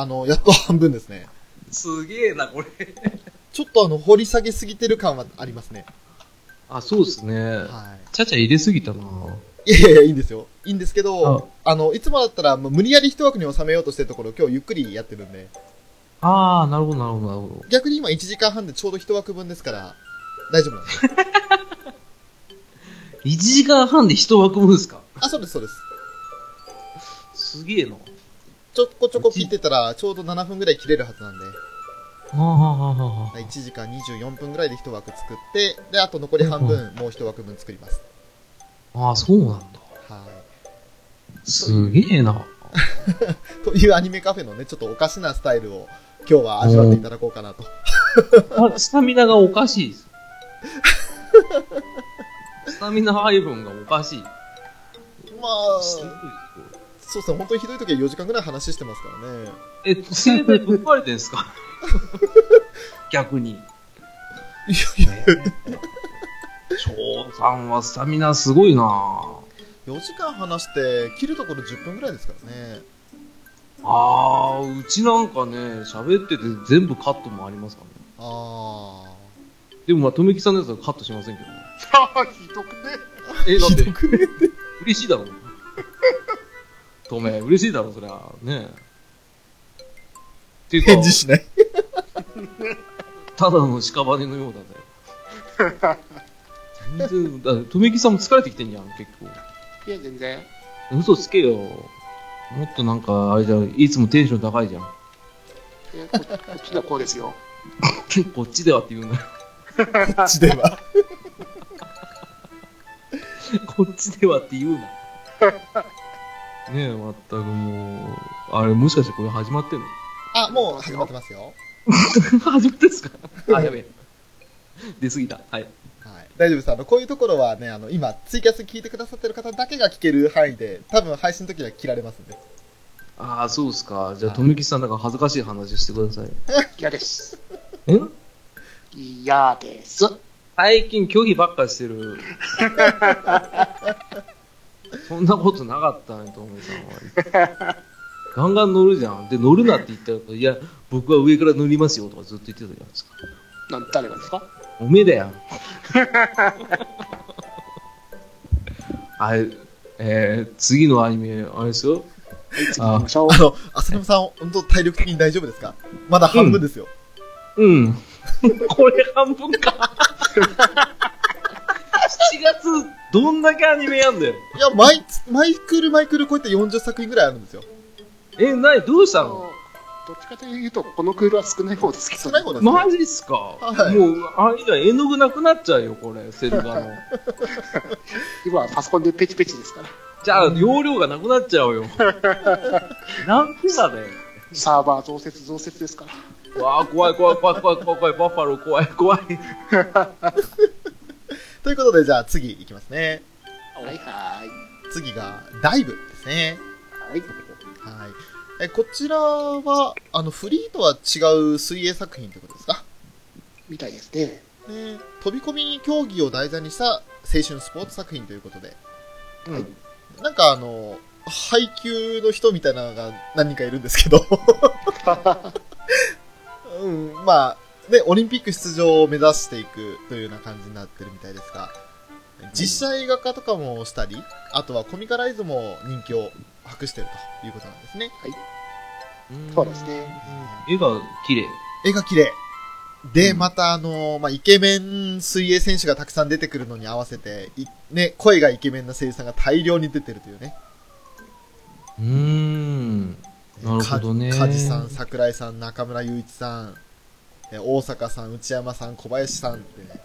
あの、やっと半分ですね。すげえな、これ。ちょっとあの、掘り下げすぎてる感はありますね。あ、そうですね。はちゃちゃ入れすぎたな。い。いやいやいや、いいんですよ。いいんですけど、あの、いつもだったら、もう無理やり一枠に収めようとしてるところ、今日ゆっくりやってるんで、あー、なるほど、なるほど、なるほど。逆に今1時間半でちょうど一枠分ですから、大丈夫なんですよ。1時間半で一枠分ですか？あ、そうです、そうです。すげえな。ちょこちょこ聞いてたら、ちょうど7分ぐらい切れるはずなんで、はあ、はあはあはあ、1時間24分ぐらいで一枠作って、で、あと残り半分、もう一枠分作ります。ああ、そうなんだ。はい。すげえな。というアニメカフェのね、ちょっとおかしなスタイルを今日は味わっていただこうかなと。あスタミナがおかしいです。スタミナ配分がおかしい。まあ、そうですね、本当にひどい時は4時間ぐらい話してますからね。え、生体ぶっ壊れてんすか？逆に。いやいや、翔さんはスタミナすごいな4時間話して、切るところ10分ぐらいですからね。あー、うちなんかね、喋ってて全部カットもありますからね。あでもまあ、とめきさんのやつはカットしませんけどね。ああ、ひどくね。え、ー。だって。嬉しいだろ。とめ、嬉しいだろ、そりゃ。ねっていうか、返事しない。ただの屍のようだね。全然、だとめきさんも疲れてきてんじゃん、結構。いや、全然。嘘つけよ。もっとなんか、あれじゃん、いつもテンション高いじゃん。いやここっちではこうですよ。こっちではって言うんだよ。こっちでは。こっちではって言うな。ねえ、まったくもう、あれ、もしかしてこれ始まってんの？あ、もう始まってますよ。始まってんですか？あ、やべえ。出過ぎた。はい。はい。大丈夫です。あの、こういうところはね、あの、今、ツイキャス聞いてくださってる方だけが聞ける範囲で、多分配信の時は切られますんで。ああ、そうっすか。じゃあ、とめきさんなんか恥ずかしい話してください。嫌です。え？嫌です。最近拒否ばっかりしてる。そんなことなかったね、とめさんは。ガンガン乗るじゃん。で、乗るなって言ったら、いや、僕は上から乗りますよとかずっと言ってたじゃないですか。なん、誰がですか？おめえだよ。あれ、えー、次のアニメ、あれですよ。はい、次行きましょうあ。の、浅沼さん、本当体力的に大丈夫ですか？まだ半分ですよ。うん。これ半分か。7月、どんだけアニメやんだよ。いや、マイ、マイクルマイクルこうやって40作品ぐらいあるんですよ。え、なに、どうしたの？どっちかというと、このクールは少ない方ですけど、少ない方ですね。マジっすか、はいもう、あれじゃ絵の具なくなっちゃうよ、これ、セル画の。今はパソコンでペチペチですから。じゃあ、容量がなくなっちゃうよ。なんでだね？サーバー増設増設ですから。わあ、怖い怖い怖い怖い怖い怖い、バッファロー怖い怖い。ということで、じゃあ次いきますね。はいは次が、ダイブですね。はい。はい。え、こちらは、あの、フリーとは違う水泳作品ということですか？みたいですね。ね、飛び込み競技を題材にした青春スポーツ作品ということで。うん。なんかあの、配給の人みたいなのが何人かいるんですけど、うん、まあ、ね、オリンピック出場を目指していくというような感じになってるみたいですが、実写映画化とかもしたり、あとはコミカライズも人気を博しているということなんですね。そうですね。絵が綺麗。絵が綺麗。で、うんまたあの、まあ、イケメン水泳選手がたくさん出てくるのに合わせて、いね、声がイケメンな声優さんが大量に出てるというね。うーん。なるほどね。さん、桜井さん、中村雄一さん、え大阪さん、内山さん、小林さんってね。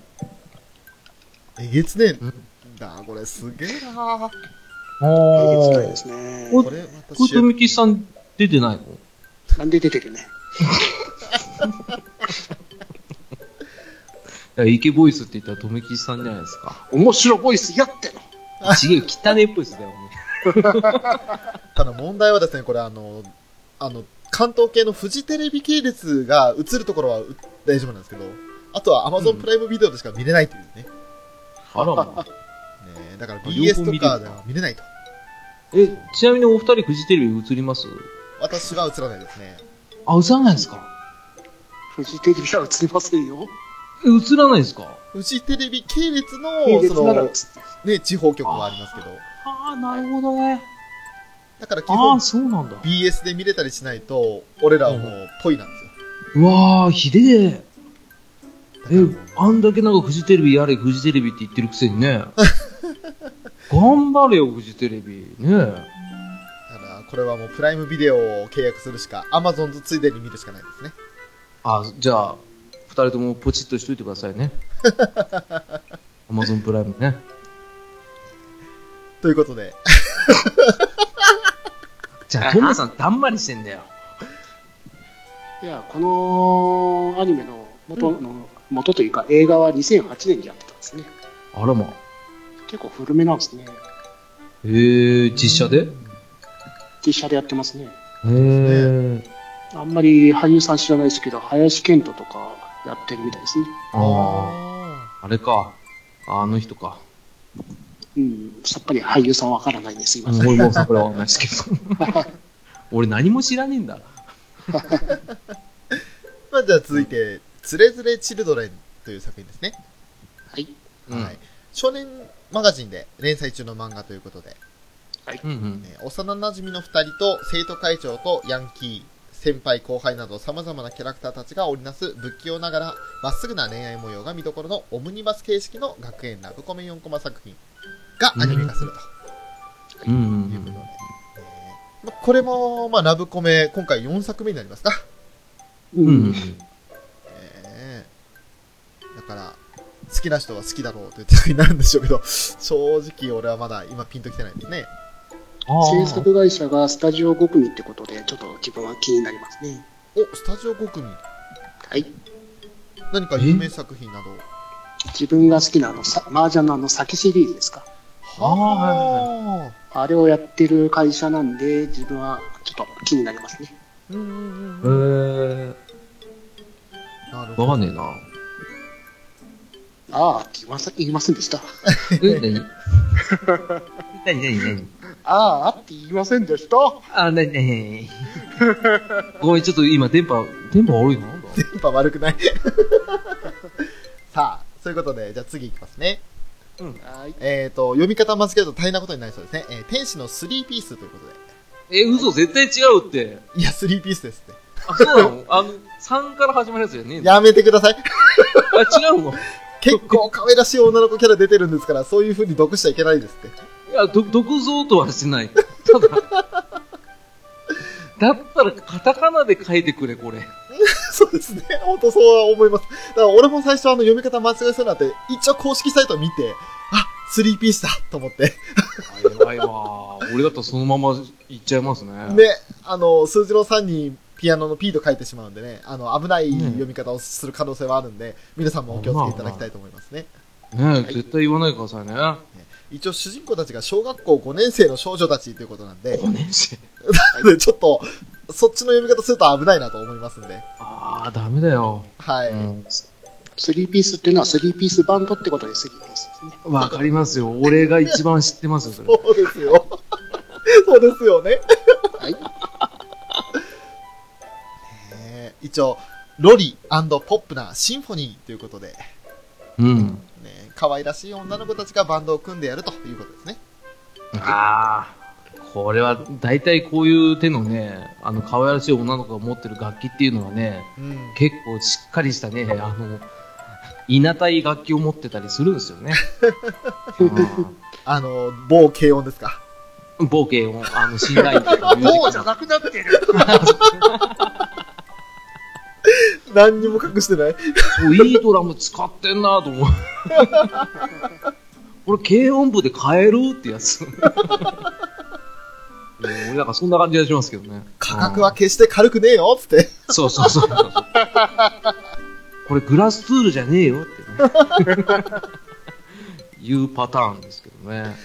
えげつねえうんだ、これすげえなあえげつないーですね。おこれまたこれと主役みきさん出てないの？なんで出てるね。いやイケボイスって言ったらとめきさんじゃないですか。面白ボイスやっての。ちげえ、汚ねえボイスだよ、ね。ただ問題はですね、これあの、あの、関東系のフジテレビ系列が映るところはう大丈夫なんですけど、あとは Amazon プライムビデオでしか見れないというね。あらま。ねだから BS とかでは見れないと。え、ちなみにお二人フジテレビ映ります？私は映らないですね。あ、映らないですか？フジテレビは映りませんよ。え、映らないですか？フジテレビ系列の、そのね、地方局はありますけど。ああ、なるほどね。だから基あ本あ、そうなんだ。BS で見れたりしないと、俺らはもう、ぽいなんですよ。うわあ、ひでえ。え、あんだけなんかフジテレビやれ、フジテレビって言ってるくせにね。頑張れよ、フジテレビ。ねだから、これはもうプライムビデオを契約するしか、アマゾンとついでに見るしかないですね。あ、じゃあ、二人ともポチッとしといてくださいね。アマゾンプライムね。ということで、じゃあ、トンネさん、だんまりしてんだよ。いや、このアニメの元の、元というか映画は2008年にやってたんですね。あらま。結構古めなんですね。へえ、実写で？へ実写でやってますね。え。あんまり俳優さん知らないですけど、林遣都とかやってるみたいですね。ああ、あれか。あの人か。うん、さっぱり俳優さんわからないんです、今。俺もさ、これはわかんないですけど。俺何も知らねえんだ。まあ、じゃあ続いて、つれづれチルドレンという作品ですね。はい。うんはい。少年マガジンで連載中の漫画ということで、うんうん。ね幼馴染の二人と生徒会長とヤンキー、先輩後輩など様々なキャラクターたちが織りなす不器用ながらまっすぐな恋愛模様が見どころのオムニバス形式の学園ラブコメ4コマ作品がアニメ化するとうんういうんことで、ねまあこれも、まあ、ラブコメ今回4作目になりますか。ううん。えーだから、好きな人は好きだろうという手になるんでしょうけど、正直俺はまだ今ピンときてないですね。あ制作会社がスタジオ5組ってことで、ちょっと自分は気になりますね。お、スタジオ5組。はい。何か有名作品など。自分が好きなあの、さ麻雀のあの、酒シリーズですか？あーはいはいあれをやってる会社なんで、自分はちょっと気になりますね。うんうんうんへうん。え。なるほど。わかんねえな。ああって言いません言いませんでした。え、なになになになにああって言いませんでした。あ、なになにごめん、ちょっと今電波、電波悪いな。なんだ？電波悪くない さあ、そういうことで、じゃあ次いきますね。はい。えっ、と、読み方間違えると大変なことになりそうですね。えー天使の3ピースということで。え、嘘、絶対違うって。いや、3ピースですって。あ、そうなの？あの、3から始まるやつじゃねやめてください。あ、違うの？結構可愛らしい女の子キャラ出てるんですから、そういう風に読しちゃいけないですって。いや、ど、毒蔵とはしてない。ただ、だったらカタカナで書いてくれ、これ。そうですね。本当そうは思います。だから俺も最初あの読み方間違えそうになって、一応公式サイト見て、あ、3ピースだと思って。やばいわ。俺だったらそのままいっちゃいますね。で、あの、数字の3にピアノの P と書いてしまうんでね、あの、危ない読み方をする可能性はあるんで、皆さんもお気をつけいただきたいと思いますね。ねえ、絶対言わないでくださいね。一応主人公たちが小学校5年生の少女たちということなんで、5年生。でちょっと、そっちの読み方すると危ないなと思いますんで、ああ、ダメだよ。はい。うん3ピースっていうのは3ピースバンドってことで3ピースですね。わかりますよ。俺が一番知ってますよ、それ。そうですよ。そうですよね。はい。ね一応、ロリポップなシンフォニーということで、うん。ね、可愛らしい女の子たちがバンドを組んでやるということですね。ああ。これは、大体こういう手のね、あの、可愛らしい女の子が持ってる楽器っていうのはね、うん。結構しっかりしたね、あの、いなたい楽器を持ってたりするんですよね。あの、某軽音ですか？うん冒険を、あの、信頼とかミュージック のなくなってる。何にも隠してない？いいドラム使ってんなと思う。これ、軽音部で変えるってやつ。いや俺なんかそんな感じがしますけどね。価格は決して軽くねえよつって。そうそうそう。これグラスツールじゃねえよってね。いうパターンですけどね。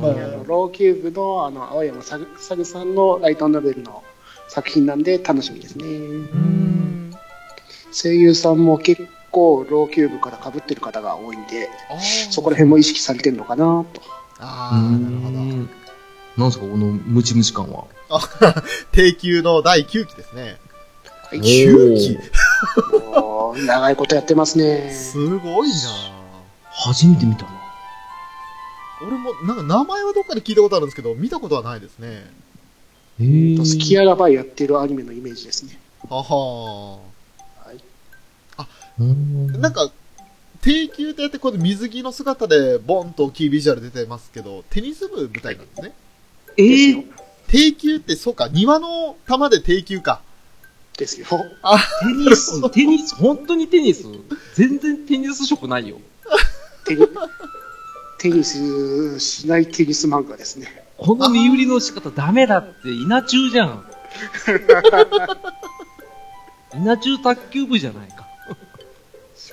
まあローキューブのあの青山さぐさぐさんのライトノベルの作品なんで楽しみですね。うん。声優さんも結構ローキューブから被ってる方が多いんで、そこら辺も意識されてるのかなと。あー、なるほど。うんなんすか、このムチムチ感は。定休の第9期ですね。はい。9期長いことやってますね。すごいな初めて見たな。俺も、なんか名前はどっかで聞いたことあるんですけど、見たことはないですね。へースキアラバイやってるアニメのイメージですね。はははい。うんなんか、定休ってやって、この水着の姿で、ボンと大きいビジュアル出てますけど、テニス部舞台なんですね。えーよ。定休って、そうか、庭の球で定休か。ですよ。テニス、テニス、本当にテニス全然テニス色ないよ。テニテニスしないテニス漫画ですね。この身売りの仕方ダメだって、稲中じゃん。稲中卓球部じゃないか。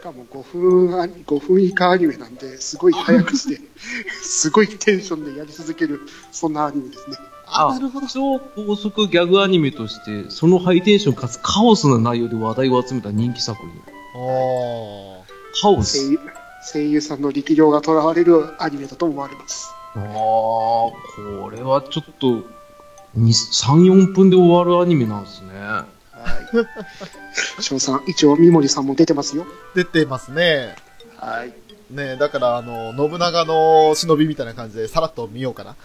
しかも5分アニ、5分以下アニメなんで、すごい早くして、すごいテンションでやり続ける、そんなアニメですね。あ、なるほど。超高速ギャグアニメとして、そのハイテンションかつカオスな内容で話題を集めた人気作品。あカオ声ス。優声優さんの力量が囚われるアニメだと思われます。ああ、これはちょっと、2 3、4分で終わるアニメなんですね。はい。翔さん、一応、三森さんも出てますよ。ー出てますね。はい。ねだから、あの、信長の忍びみたいな感じで、さらっと見ようかな。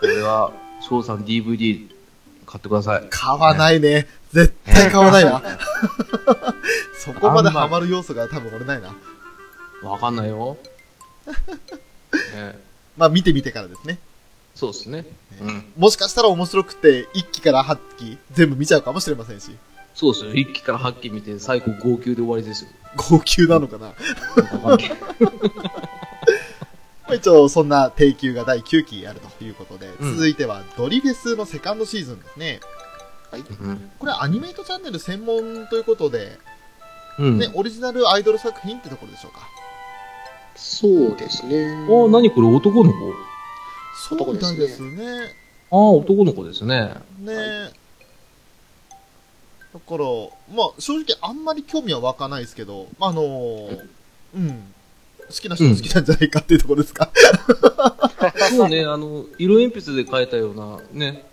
これは、翔さん DVD 買ってください。買わないね。絶対買わないな。そこまでハマる要素が多分俺ないな。わかんないよ。ね、まあ見てみてからですね。そうですね。うん。もしかしたら面白くて、1期から8期全部見ちゃうかもしれませんし。そうですよ。1期から8期見て、最後号泣で終わりですよ。号泣なのかな？一応、そんな定休が第9期あるということで、うん続いてはドリフェスのセカンドシーズンですね。うん。これアニメートチャンネル専門ということで、うん。ね、オリジナルアイドル作品ってところでしょうか？そうですね。あ、なにこれ？男の子？そうみたいですね。ああ、男の子ですね。ね、はだから、まあ、正直あんまり興味は湧かないですけど、あのーうん。好きな人は好きなんじゃないかっていうところですか。そうね、あの、色鉛筆で描いたようなね、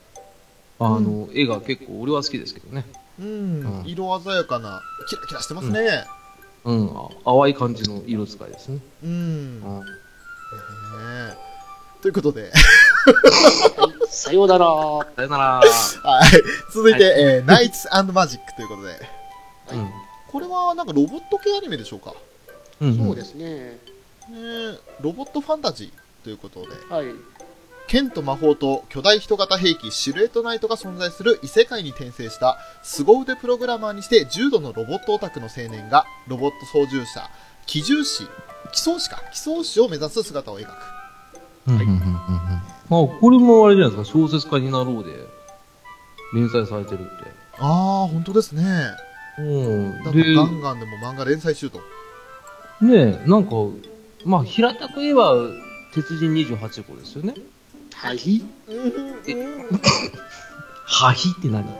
あの、絵が結構俺は好きですけどね。うん、うん色鮮やかな、キラキラしてますね。うん、あ淡い感じの色使いですね。うん。ねうん。えということで、さようなら。さよなら。はい。続いて、はいえーナイツマジックということで、うん。これはなんかロボット系アニメでしょうか？うん。そうですね。ねえロボットファンタジーということで、はい。剣と魔法と巨大人型兵器シルエットナイトが存在する異世界に転生した凄腕プログラマーにして重度のロボットオタクの青年がロボット操縦者、機銃士、機装士か、機装士を目指す姿を描く。うんうんうんあ、これもあれじゃないですか、小説家になろうで、連載されてるって。ああ、本当ですね。うん。ガンガンでも漫画連載中と。ねえ、なんか、まあ、平たく言えば、鉄人28号ですよね。はい。はひって何？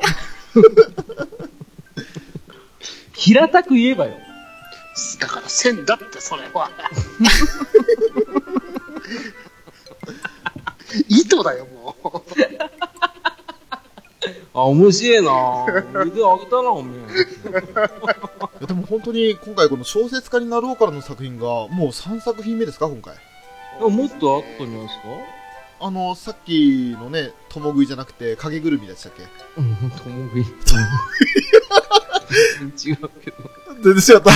平たく言えばよ。だから線だって、それは。糸だよ、もう。あ、面白いな 腕上げたな、おめえ。でも本当に今回この小説家になろうからの作品がもう3作品目ですか、今回。もっとあったんじゃないですか？あの、さっきのね、共食いじゃなくて影ぐるみでしたっけ？うん、ともぐい。違うけど。全然違った。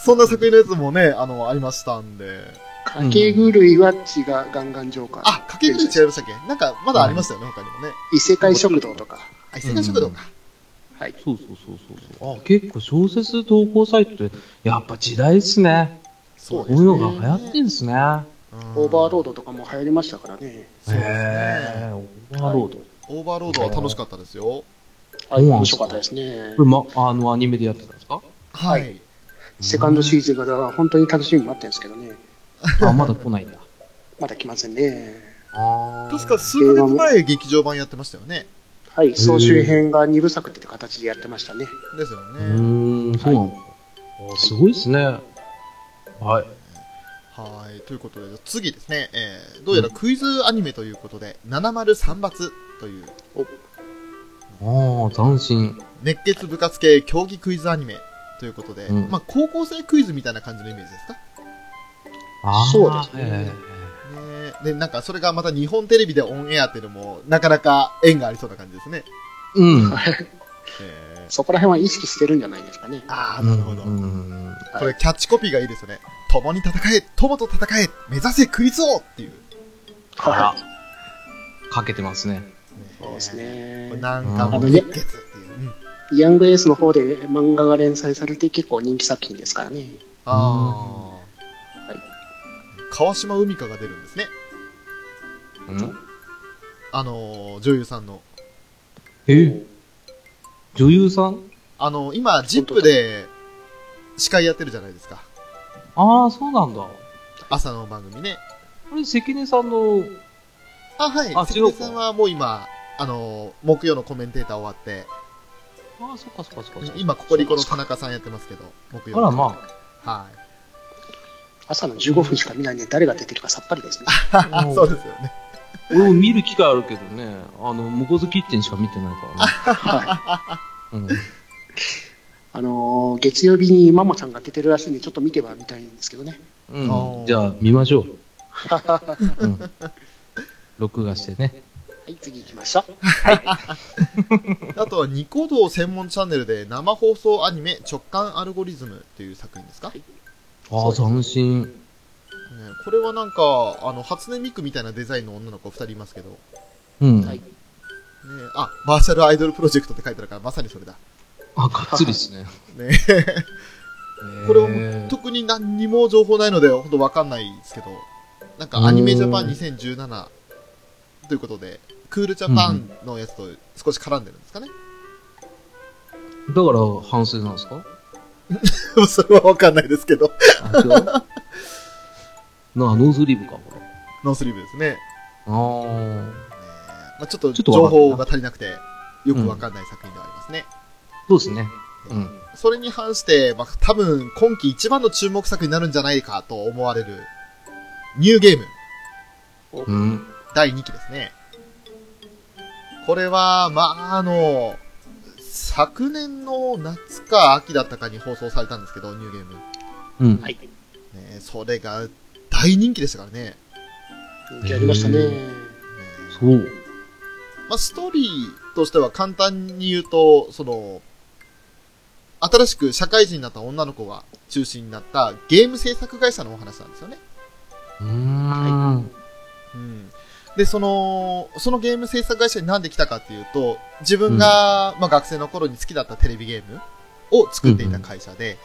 そんな作品のやつもね、あの、ありましたんで。かけぐるいは血がガンガンジョーカー。あ、かけぐるみ違いましたっけ？なんか、まだありましたよね、他にもね。異世界食堂とか。あ、異世界食堂か。はい。そうそうそうそうそう。あ、結構小説投稿サイトって、やっぱ時代っすね。そうこういうのが流行ってんすね。オーバーロード。ドとかも流行りましたからね。そうですへね。ーオーバーロード。オーバーロードは楽しかったですよ。はい。そうなんですか面白かったですねこ。れ、ま、あの、アニメでやってたんですか？はい。セカンドシーズンが本当に楽しみに待ってるんですけどね。あ、まだ来ないんだ。まだ来ませんね。あ確か数ヶ月前劇場版やってましたよね。はい。総集編が2部作って形でやってましたね。ですようね。ーん、そうなんだ。あすごいっすね。はい。はい。ということで、次ですね、えー、どうやらクイズアニメということで、703抜という、ああ、斬新。熱血部活系競技クイズアニメということで、うんまあ、高校生クイズみたいな感じのイメージですか？そうですねへねで、なんかそれがまた日本テレビでオンエアっていうのも、なかなか縁がありそうな感じですね。ーうん。えー、そこら辺は意識してるんじゃないですかね。ああ、なるほど。うんこれキャッチコピーがいいですよね。共に戦え、友と戦え、目指せクイズ王っていう。あらは、かけてますね。い。そうですね。なんかもう熱血っていう。うんヤングエースの方で漫画が連載されて結構人気作品ですからね。ああ。はい川島海香が出るんですね。うん？あのー、女優さんの。え？女優さん？あのー、今、ジップで司会やってるじゃないですか。ああ、そうなんだ。朝の番組ね。これ、関根さんの、あ、はい。あ関根さんはもう今、あのー、木曜のコメンテーター終わって、ああ、そっかそっかそっかそっか。今、ここにこの田中さんやってますけど、木曜あら、まあ。はい。朝の15分しか見ないんで誰が出てるかさっぱりですね。あ。そうですよね。俺も見る機会あるけどね、あの、向こうずキッチンしか見てないからね。はい。うん。あのー月曜日にママちゃんが出てるらしいんで、ちょっと見てはみたいんですけどね。うんじゃあ、見ましょう。うん。録画してね。はい、次行きましょう。あとは、ニコ動専門チャンネルで生放送アニメ直感アルゴリズムっていう作品ですか、ねああ、斬新。これはなんか、あの、初音ミクみたいなデザインの女の子2人いますけど、ね、うん。はいあ、マーシャルアイドルプロジェクトって書いてあるから、まさにそれだ。あ、がっつりですね。ね、これはもうへー特に何にも情報ないので、ほんとわかんないですけど、なんかアニメジャパン2017ということで、クールジャパンのやつと少し絡んでるんですかね。だから、半袖なんですか？それはわかんないですけど。あ、違うな、ノースリーブか、これ。ノースリーブですね。あまあ、ちょっと情報が足りなくて、よくわかんない作品ではありますね。そうですね。うん。それに反して、まあ、多分今季一番の注目作になるんじゃないかと思われる、ニューゲームうん。第2期ですね。これは、まあ、あの、昨年の夏か秋だったかに放送されたんですけど、ニューゲーム。うん。はい。ね、それが大人気でしたからね。人気ありましたね。ねそう。まあ、ストーリーとしては簡単に言うと、その、新しく社会人になった女の子が中心になったゲーム制作会社のお話なんですよね。うーん。うん。で、その、そのゲーム制作会社になんで来たかっていうと、自分が、まあ学生の頃に好きだったテレビゲームを作っていた会社で、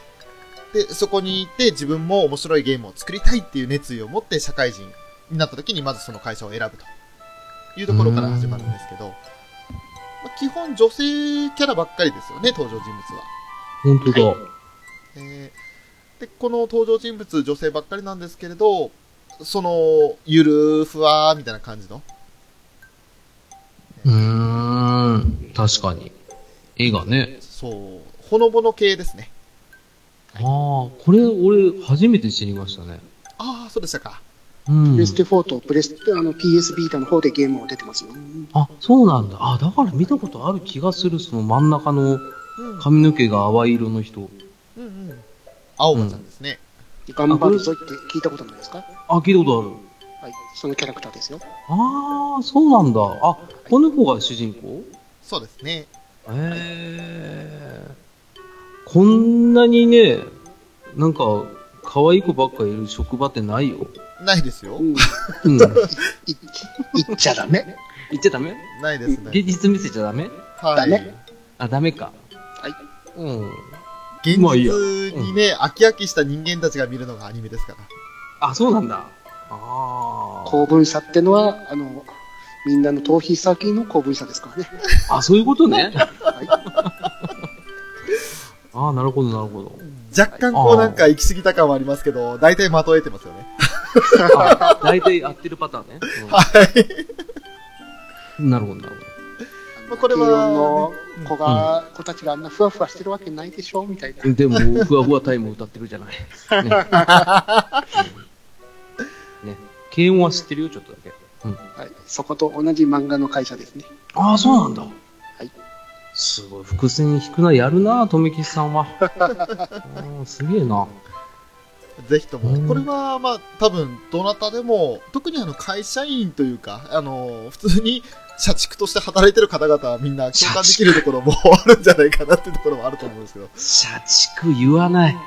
で、そこに行って自分も面白いゲームを作りたいっていう熱意を持って社会人になった時にまずその会社を選ぶというところから始まるんですけど、まあ基本女性キャラばっかりですよね、登場人物は。本当だ。はえーで、この登場人物女性ばっかりなんですけれど、その、ゆるふわーみたいな感じの、うーん。確かに。絵がね。そう、ほのぼの系ですね。ああ、これ、俺、初めて知りましたね。ああ、そうでしたか。うんプレステ4とプレステ、あの PS ビータの方でゲームも出てますよ。あ、そうなんだ。あ、だから見たことある気がする。その真ん中のうん。髪の毛が淡い色の人。うんうん。青葉ちゃんですね。頑張るぞって聞いたことないですか？あ、聞いたことある。はい。そのキャラクターですよ。ああ、そうなんだ。あ、この子が主人公？そうですね。へえ。こんなにね、なんか、可愛い子ばっかいる職場ってないよ。ないですよう。ん。うん。い言っちゃダメ？言っちゃダメ？ないですね。現実見せちゃダメ？はい。ダメあ、ダメか。はい。うん。現実にね、飽き飽きした人間たちが見るのがアニメですから。あ、そうなんだ。ああ。公文社ってのは、あの、みんなの逃避先の公文社ですからね。あ、そういうことね。はい。ああ、なるほど、なるほど。若干こうなんか行き過ぎた感はありますけど、大体的を得てますよね。あ大体合ってるパターンね。うんなるほど、なるほど。まあこれは慶応の子が、子たちがあんなふわふわしてるわけないでしょみたいな。でも、ふわふわタイム歌ってるじゃない。ね、軽音は知ってるよ、ちょっとだけ。うん。はい。そこと同じ漫画の会社ですね。ああ、そうなんだ。はい。すごい、伏線引くな、やるな、とめきさんは。うんすげえな。ぜひとも、うんこれは、まあ、多分、どなたでも、特にあの、会社員というか、あの、普通に、社畜として働いてる方々はみんな共感できるところも あるんじゃないかなっていうところもあると思うんですけど。社畜言わない。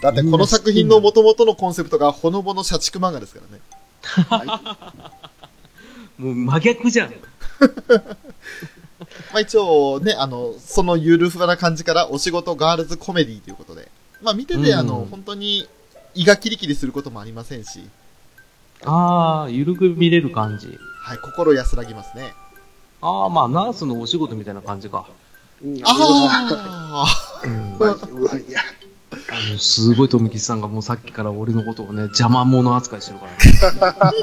だってこの作品の元々のコンセプトがほのぼの社畜漫画ですからね。もう真逆じゃん。まあ一応ね、あの、そのゆるふわな感じからお仕事ガールズコメディということで。まあ見てて、うんあの、本当に胃がキリキリすることもありませんし、ああ、ゆるく見れる感じ。はい、心安らぎますね。ああ、まあ、ナースのお仕事みたいな感じか。うんあうん。うわうわいや。あのすごい富吉さんがもうさっきから俺のことをね、邪魔者扱いしてるから、ね。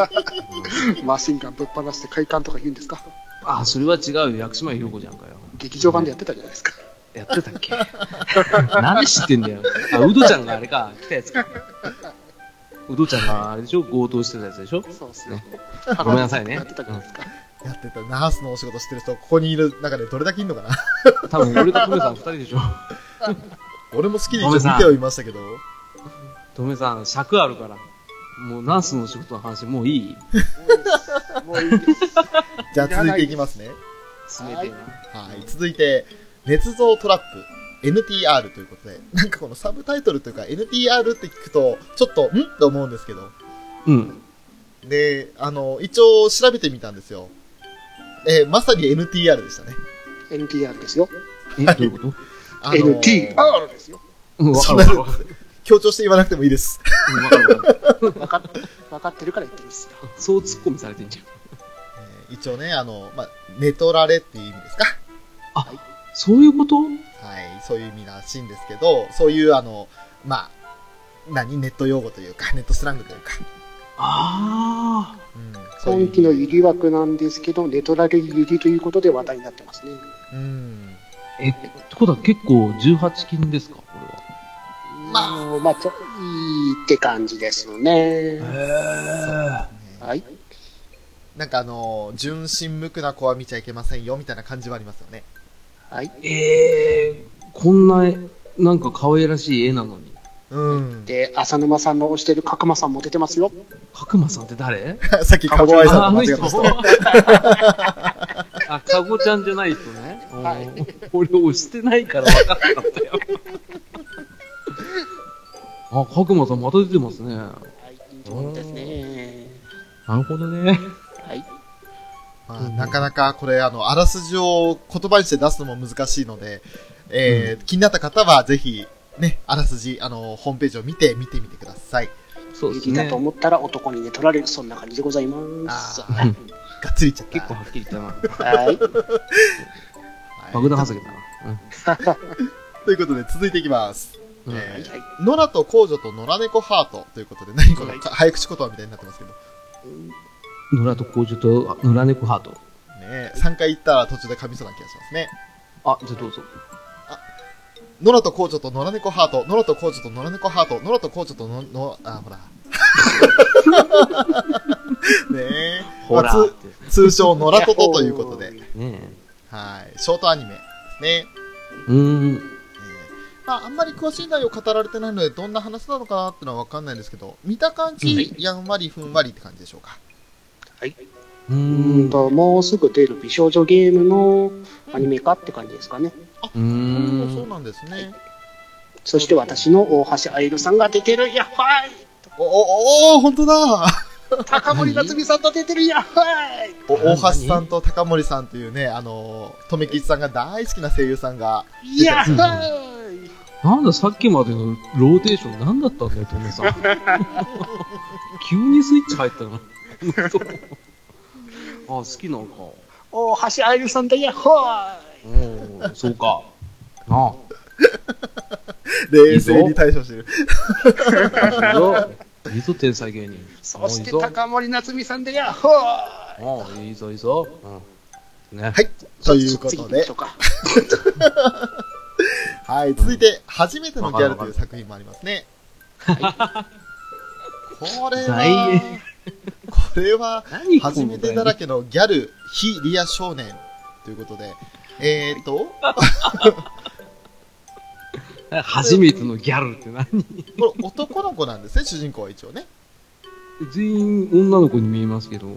マシンガンぶっ放して快感とか言うんですか？ああ、それは違うよ。薬師丸ひろ子じゃんかよ。劇場版でやってたじゃないですか。やってたっけ？なんで知ってんだよ。あ、うどちゃんがあれか、来たやつか。うどちゃんがあれでしょ？強盗してたやつでしょ？そうですね。ごめんなさいねやってたじゃないですか。あ、やってた。ナースのお仕事してる人、ここにいる中でどれだけいんのかな？多分俺とトメさん二人でしょ。俺も好きで一応見てはいましたけど。トメさん、尺あるから。もうナースの仕事の話もういいもういいです。じゃあ続いていきますね。進めてな。はい。続いて、捏造トラップ。NTR ということで、なんかこのサブタイトルというか NTR って聞くと、ちょっと、ん？と思うんですけど。うん。で、あの、一応調べてみたんですよ。えーまさに NTR でしたね。NTR ですよ。え、どういうこと？あの NTR ですよ。うん、わか。強調して言わなくてもいいです。うんわかるわかる。分かってるから言ってるんですよ。そうツッコミされてんじゃん。えー一応ね、あの、まあ、ネトラレっていう意味ですか。そういうこと？はい、そういう意味らしいんですけど、そういうあの、まあ、何？ネット用語というか、ネットスラングというか、あうん、そう期のゆり枠なんですけど、ネトラレゆりということで話題になってますね。うん。あ。え、ってことは結構18金ですか？これは。まあ、まあ、ちょいいって感じですね。へはい。なんかあの、純真無垢な子は見ちゃいけませんよ、みたいな感じはありますよね。はい。えー、こんな、なんか可愛らしい絵なのに。うん。で、浅沼さんの推してる角間さんも出てますよ。角間さんって誰？さっきかごあいさんああのと間違人えました。あ、かごちゃんじゃない人ね。はいうん俺押してないから分かんなかったよ。あ、角間さんまた出てますね。なはい、いいところですね。るほどね。はい。まあ、なかなかこれ、あの、あらすじを言葉にして出すのも難しいので、えー気になった方はぜひ、ね、あらすじ、あの、ホームページを見て、見てみてください。そうですねだと。思ったら男にね取られる、そんな感じでございます。あーがっつりいっちゃった。結構はっきり言ったな。はい。はい爆弾発言だな。ということで、続いていきます。野良と公女と野良猫ハートということで、何このはいか早口言葉みたいになってますけど。野良と工場と野良猫ハート。ね、3回言ったら途中で噛みそうな気がしますね。あ、じゃあどうぞ。野良と公女と野良猫ハート、野良と公女と野良猫ハート、野良と公女との、の、あ、ほら。ねえ。ほら通称、野良トトということで。ねはい。ショートアニメですね。え。うーん。えーまあ、あんまり詳しい内容語られてないので、どんな話なのかなってのはわかんないんですけど、見た感じ、はいやんわりふんわりって感じでしょうか。はい。うん。んと、もうすぐ出る美少女ゲームのアニメ化って感じですかね。うーん。そうなんですね。そして私の大橋愛瑠さんが出てる、やっはお、お、おー、ほんとだい高森夏美さんと出てる、やっはいお大橋さんと高森さんというね、あの、留吉さんが大好きな声優さんが、やっはなんだ、さっきまでのローテーション何だったんだよ、トメさん。急にスイッチ入ったな。あ、好きなのか。大橋愛瑠さんだ、やっはおー、そうか。なあ。冷静に対処してる。いいぞ。いいぞ、天才芸人。いそして。高森夏美さんで、やっはああ、いいぞ、いいぞ。うん。ね。はい。といういことで。はい。続いて、初めてのギャルという作品もありますね。これ大は変、これは、初めてだらけのギャル、非リア少年ということで、えーと、初めてのギャルって何？これ男の子なんですね、主人公は一応ね。全員女の子に見えますけど。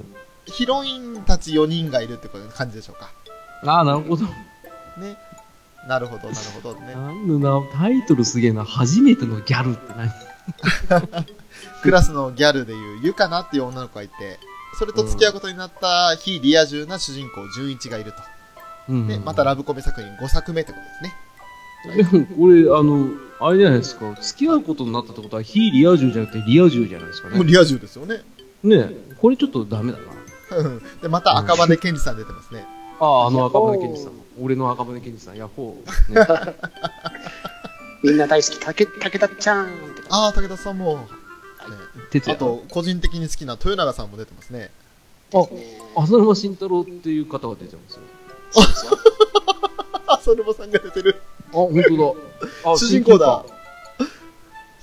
ヒロインたち4人がいるって感じでしょうか。ああ、なるほど。ね。なるほど、なるほどね。なんだな、タイトルすげえな。初めてのギャルって何？クラスのギャルでいうユカナっていう女の子がいて、それと付き合うことになった非リア充な主人公純一がいると。うんで、またラブコメ作品5作目ってことですね。でも、これ、あの、あれじゃないですか。付き合うことになったってことは、非リア充じゃなくてリア充じゃないですかね。もうリア充ですよね。ねえ、これちょっとダメだな。う んで、また赤羽健二さん出てますね。ああ、あの赤羽健二さん。俺の赤羽健二さん、ヤッホー。ね、みんな大好き、たけ武田ちゃんって感ああ、武田さんも。あと、個人的に好きな豊永さんも出てますね。あ。浅沼慎太郎っていう方が出てますよ。そうですよ。あ、それもさんが出てる。あ、本当だ。あ主人公だ。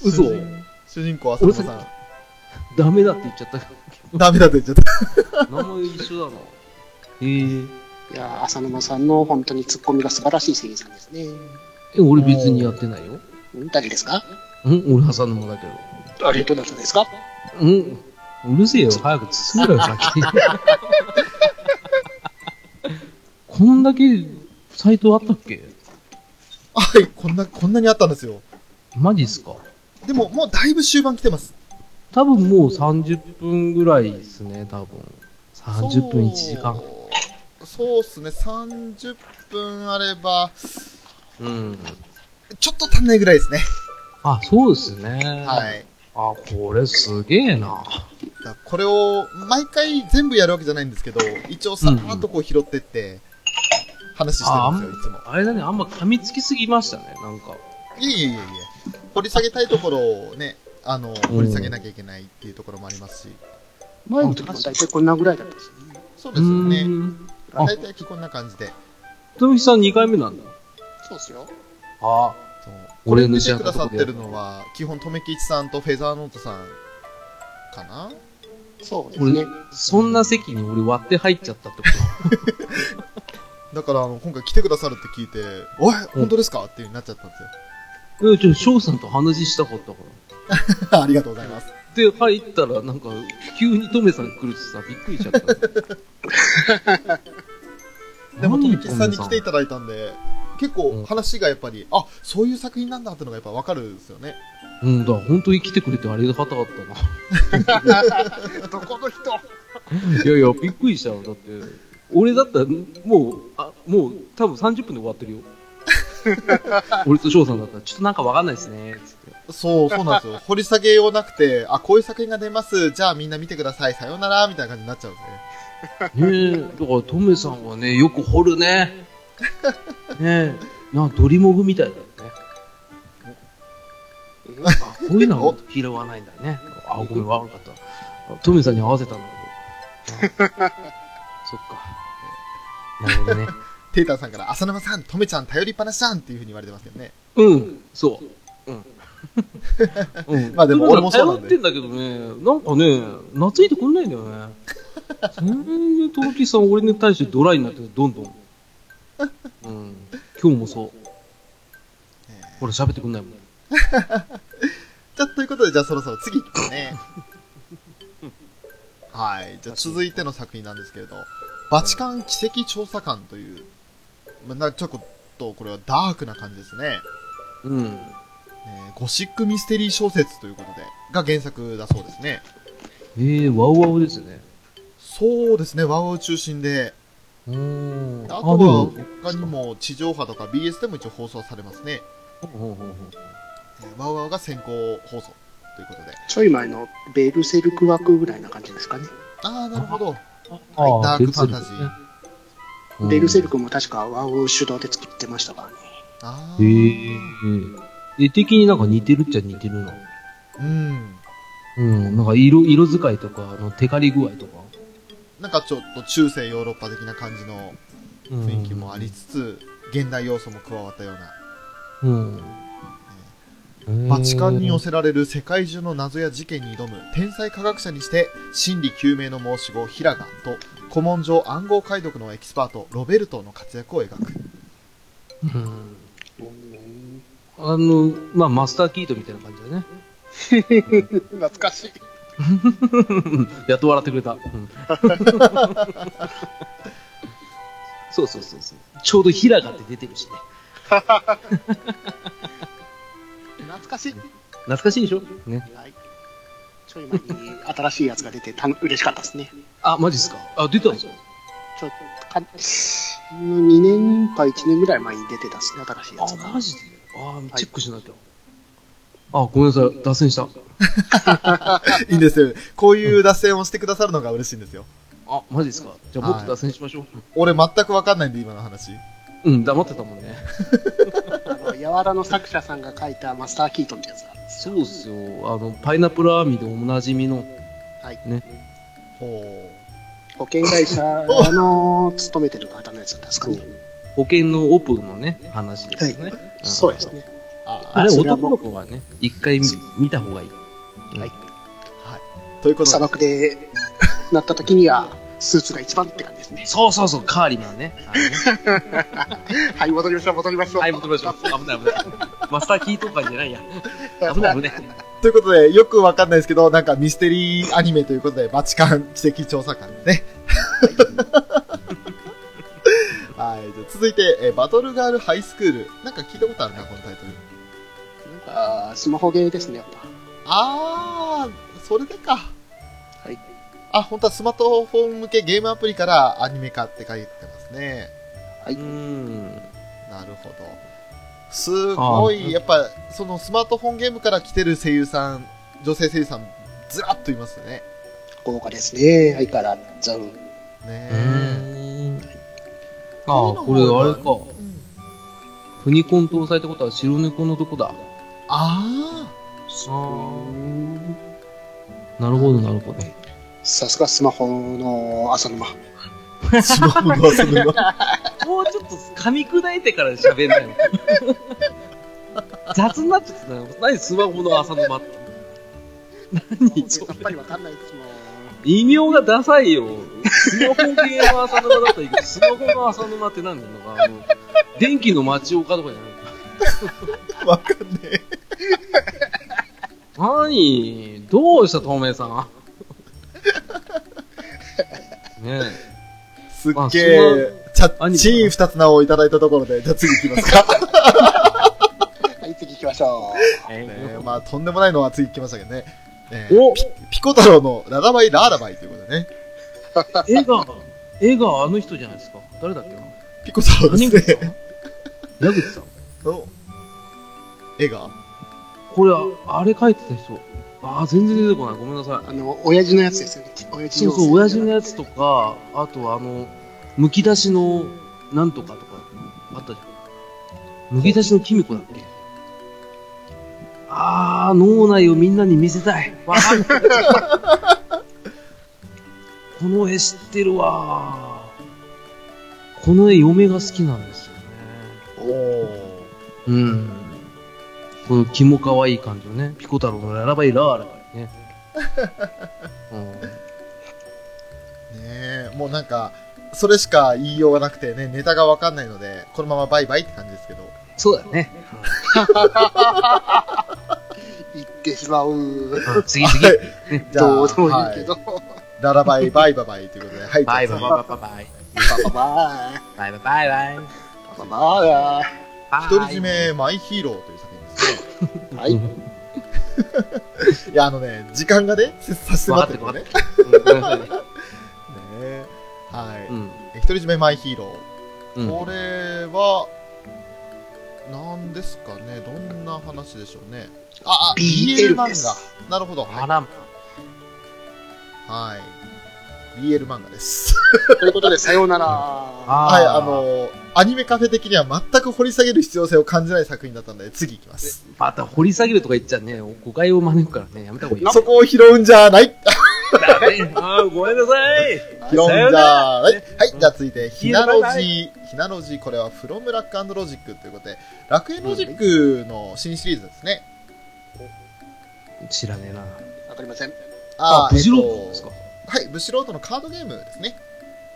嘘主人主人公、浅野さん。ダメだって言っちゃった。ダメだって言っちゃった。名前一緒だな。へえ。いやー浅沼さんの本当にツッコミが素晴らしい声優さんですね。え、俺別にやってないよ。ん誰ですか？ん俺浅沼だけど。あれ、どなたですか？うん。うるせえよ。早く進めろよ、先に。こんだけサイトあったっけ？はい、こんな、こんなにあったんですよ。マジっすか？でも、もうだいぶ終盤来てます。多分もう30分ぐらいですね、多分。30分1時間。そうそうっすね、30分あれば、うん。ちょっと足んないぐらいですね。あ、そうですね。はい。あ、これすげえな。だこれを、毎回全部やるわけじゃないんですけど、一応さーっとこう拾ってって、話してるんですよ、いつも。あれだね、あんま噛みつきすぎましたね、なんか。いえいえいえいえ。掘り下げたいところをね、あの、掘り下げなきゃいけないっていうところもありますし。前の時も大体こんなぐらいだったですよね。そうですよね。大体こんな感じで。富木さん2回目なんだ。そうですよ。あそうこれ見てくださってるのは、基本、とめきちさんとフェザーノートさんかなそうですね。、そんな席に俺割って入っちゃったってことだから、あの、今回来てくださるって聞いて、おい、本当ですかってなっちゃったんですよ。え、ちょ、翔さんと話したかったから。ありがとうございます。で、入ったら、なんか、急にトメさん来るってさ、びっくりしちゃった。でも、と何めきちさんに来ていただいたんで、結構話がやっぱり、あ、そういう作品なんだってのがやっぱわかるんですよね。うん、だ本当に来てくれてありがたかったな。どこの人？いやいや、びっくりしたよ。だって、俺だったら、もう、あ、もう、多分30分で終わってるよ。俺と翔さんだったら、ちょっとなんかわかんないですね、つって。そう、そうなんですよ。掘り下げようなくて、あ、こういう作品が出ます。じゃあみんな見てください。さようなら、みたいな感じになっちゃうんで。ねえ、だからトメさんはね、よく掘るね。ねえ、なんかドリモグみたいだよね。あ、こういうのは拾わないんだね。あ、ごめん、悪かった。トメさんに合わせたんだけど。あそっか。なるほどね。テータンさんから、浅沼さん、とめちゃん頼りっぱなしじゃんっていう風に言われてますけどね。うん、そう。うん。うん、まあでも俺もそうなんで頼ってんだけどね、なんかね、懐いてくんないんだよね。全然、トロキさん俺に対してドライになってる、どんどん。うん。今日もそう。ほら、喋ってくんないもん。じゃあ、ということで、じゃあそろそろ次行きますね。はい。じゃあ続いての作品なんですけれど、バチカン奇跡調査官という、まあ、なちょっとこれはダークな感じですね。うん。えーゴシックミステリー小説ということで、が原作だそうですね。えー、ワウワウですね。そうですね、ワウワウ中心で、うーん。あとは他にも地上波とか BS でも一応放送されますね。ほうほうほうほうえーワウワウが先行放送ということで。ちょい前のベルセルク枠ぐらいな感じですかね。ああ、なるほど。あーダークファンタジーベルセルクねうんベルセルクも確かワウ主導で作ってましたからね。あへーえ。絵的になんか似てるっちゃ似てるな。うん。うん。なんか色、色使いとか、あの、テカリ具合とか。なんかちょっと中世ヨーロッパ的な感じのうん雰囲気もありつつ、現代要素も加わったような。うん。バチカンに寄せられる世界中の謎や事件に挑む天才科学者にして真理究明の申し子ヒラガと古文書暗号解読のエキスパートロベルトの活躍を描くうんあの、まあ、マスターキートみたいな感じだね。懐かしい。やっと笑ってくれた。うんそうそうそうそう。ちょうどヒラガって出てるしね。懐かしい。懐かしいでしょ？ね。はい。ちょい前に新しいやつが出てた嬉しかったですね。あ、マジっすか？あ、出たんですかちょっとか、2年か1年ぐらい前に出てたっすね、新しいやつあ、が。マジで？あ、チェックしなきゃ。あ、ごめんなさい。脱線した。いいんですよこういう脱線をしてくださるのが嬉しいんですよあ、マジですか？じゃあもっと脱線しましょう。俺全く分かんないんで今の話うん、黙ってたもんね。あの、やわらの作者さんが書いたマスターキートンってやつなんですよ。そうっすよ。あの、パイナップルアーミーでおなじみの、はい。ね。ほ保険会社 の勤めてる方のやつですかね。保険のオプのね、話ですよね。んそうですね。うああれ、男の子はね、一回見見た方がいい。はい。ということで砂漠でなった時には、スーツが一番って感じですね。そうそうそう、カーリマンね。あのねはい、戻りましょう、戻りましょう。はい、戻りましょう。危ない危ない。マスターキート感じゃないや。危ない危ない。ということで、よくわかんないですけど、なんかミステリーアニメということで、バチカン知的調査官ですね。はい。じゃあ続いて、えーバトルガールハイスクール。なんか聞いたことあるな、このタイトル。なんか、スマホゲーですね、やっぱ。あー、それでか。はい。あ、本当はスマートフォン向けゲームアプリからアニメ化って書いてますね。うーん。なるほど。すごい、やっぱ、そのスマートフォンゲームから来てる声優さん、女性声優さん、ずらっといますね。豪華ですね、相変わらず。ねうえ。ああ、これあれか。うんフニコン搭載ってことは白猫のとこだ。ああなるほど、なるほど。さすがスマホの朝沼。あ、スマホの遊びは。もうちょっと噛み砕いてから喋んないの。雑になっちゃってたよ。何スマホの朝沼って。何さっぱりわかんないですもん。異名がダサいよ。スマホ系の朝沼だったらいいけど、スマホの朝沼って何なのか、あの、電気の町岡とかじゃない わかんねえ。何？どうした、透明さん？ねえ。すっげまあえ、チャッチーン二つ名をいただいたところで、じゃあ次行きますか。はい、次行きましょねえまあ、とんでもないのは次行きましたけどね。ねえおピピコ太郎のララバイラーラバイということでね。絵が、絵があの人じゃないですか。誰だっけな？ピコ太郎何口さんですね。矢口さん。の絵がこれ、ああれ描いてた人。ああ、全然出てこない。ごめんなさう。あの、親父のやつですよね。そうそう、親父のやつとか、あとあの、むき出しの、なんとかとか、あったじゃん。むき出しのキミコだっけ？ああ、脳内をみんなに見せたい。わ。この絵知ってるわ。この絵、嫁が好きなんですよね。おー。うん。この気も可愛い感じのね、ピコ太郎のララバイラーラバイね。うん、ねえ、もうなんか、それしか言いようがなくてね、ネタがわかんないので、このままバイバイって感じですけど。そうだよね。言ってしまう。うん、次次。はいじゃあ、どうでもいいはいけど。ララバイバイババイということで、はい。バイバイバイバイバイ。ババババイバイバイバイ。ーイ。バババー一人占めマイヒーローという作 はい。いや、あのね、時間がね、せさせてってるのね。ねえはい。うん。一人占めマイヒーロうん。ー。これは、なんですかね、どんな話でしょうね。あ、あ BL 漫画。なるほど。はい。はい。BL 漫画です。ということで、さようなら。はい、あ、の、アニメカフェ的には全く掘り下げる必要性を感じない作品だったので、次行きます。また掘り下げるとか言っちゃね、誤解を招くからね、やめた方がいい。なそこを拾うんじゃないダメあーごめんなさい。拾うんじゃないはい、じゃあ続いて、ひなろバイバじ、ひなろじ、これはフロムラックロジックということで、ラクエンロジックの新シリーズですね。知らねえな。わかりません。あブジローですか？はい、ブシロードのカードゲームですね。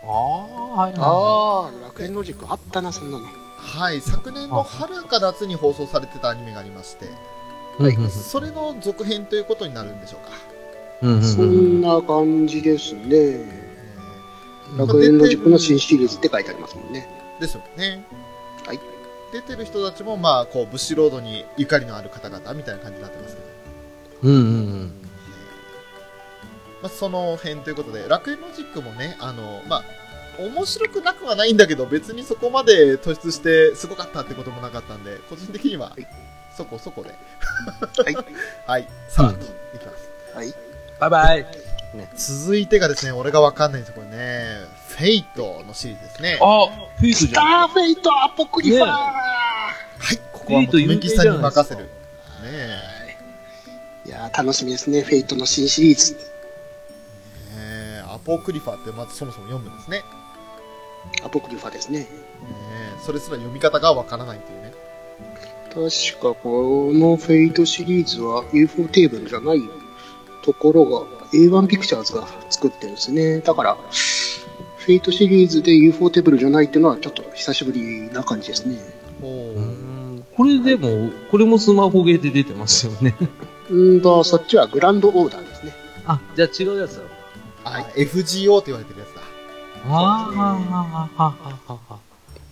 ああ、はいはいはああ、ラクエンロジックあったな、そんなの。はい、昨年の春か夏に放送されてたアニメがありまして、い。うんうんそれの続編ということになるんでしょうか。うんうんそうんんな感じですね。えラクエンロジックの新シリーズって書いてありますもんね。ーですよね。はい。出てる人たちも、まあ、こう、ブシロードにゆかりのある方々みたいな感じになってますけど。うんうんまあ、その辺ということで、楽園ロジックもね、あの、まあ、面白くなくはないんだけど、別にそこまで突出してすごかったってこともなかったんで、個人的にははい、そこそこで。はい。はい、さらっといきます。はい。バイバイ。続いてがですね、俺がわかんないんですよ、これね。フェイトのシリーズですね。あ、フェイトスタじゃん。ーフェイトアポクリファー、ねはい、ここはもう、とめきさんに任せる。ねいやー楽しみですね、フェイトの新シリーズ。ポクリファってまずそもそも読むんですね。ねアポクリファですね。えそれすら読み方がわからないっていうね。確かこのフェイトシリーズは UFO テーブルじゃないところが A1 ピクチャーズが作ってるんですね。だから、フェイトシリーズで UFO テーブルじゃないっていうのはちょっと久しぶりな感じですね。これでも、これもスマホゲーで出てますよね。うんと、そっちはグランドオーダーですね。あ、じゃあ違うやつだ。あ、FGO って言われてるやつだ。ああ、ははははは。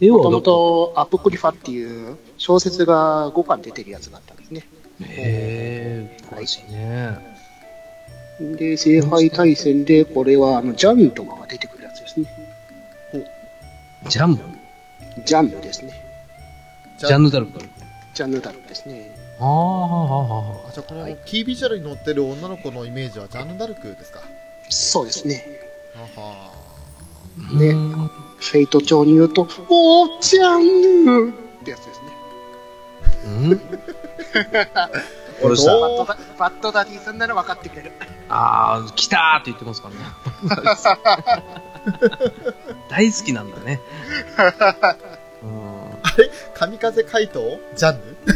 絵はもともとアポクリファっていう小説が5巻出てるやつがあったんですね。へえ、詳しいね。で、聖杯対戦で、これはあのジャンヌとかが出てくるやつですね。ジャム？ジャンヌですね。ジャンヌダルク。ジャンヌダルクですね。ああ、はははあ、じゃあこのはいキービジュアルに乗ってる女の子のイメージはジャンヌ・ダルクですか？そうですね。ねうんフェイト帳に言うと、おージャンヌってやつですね。うん？バッドダバッドダディさんなら分かってくれる。ああ、来たーって言ってますからね。大好きなんだね。うん神風怪盗？ジャンヌ？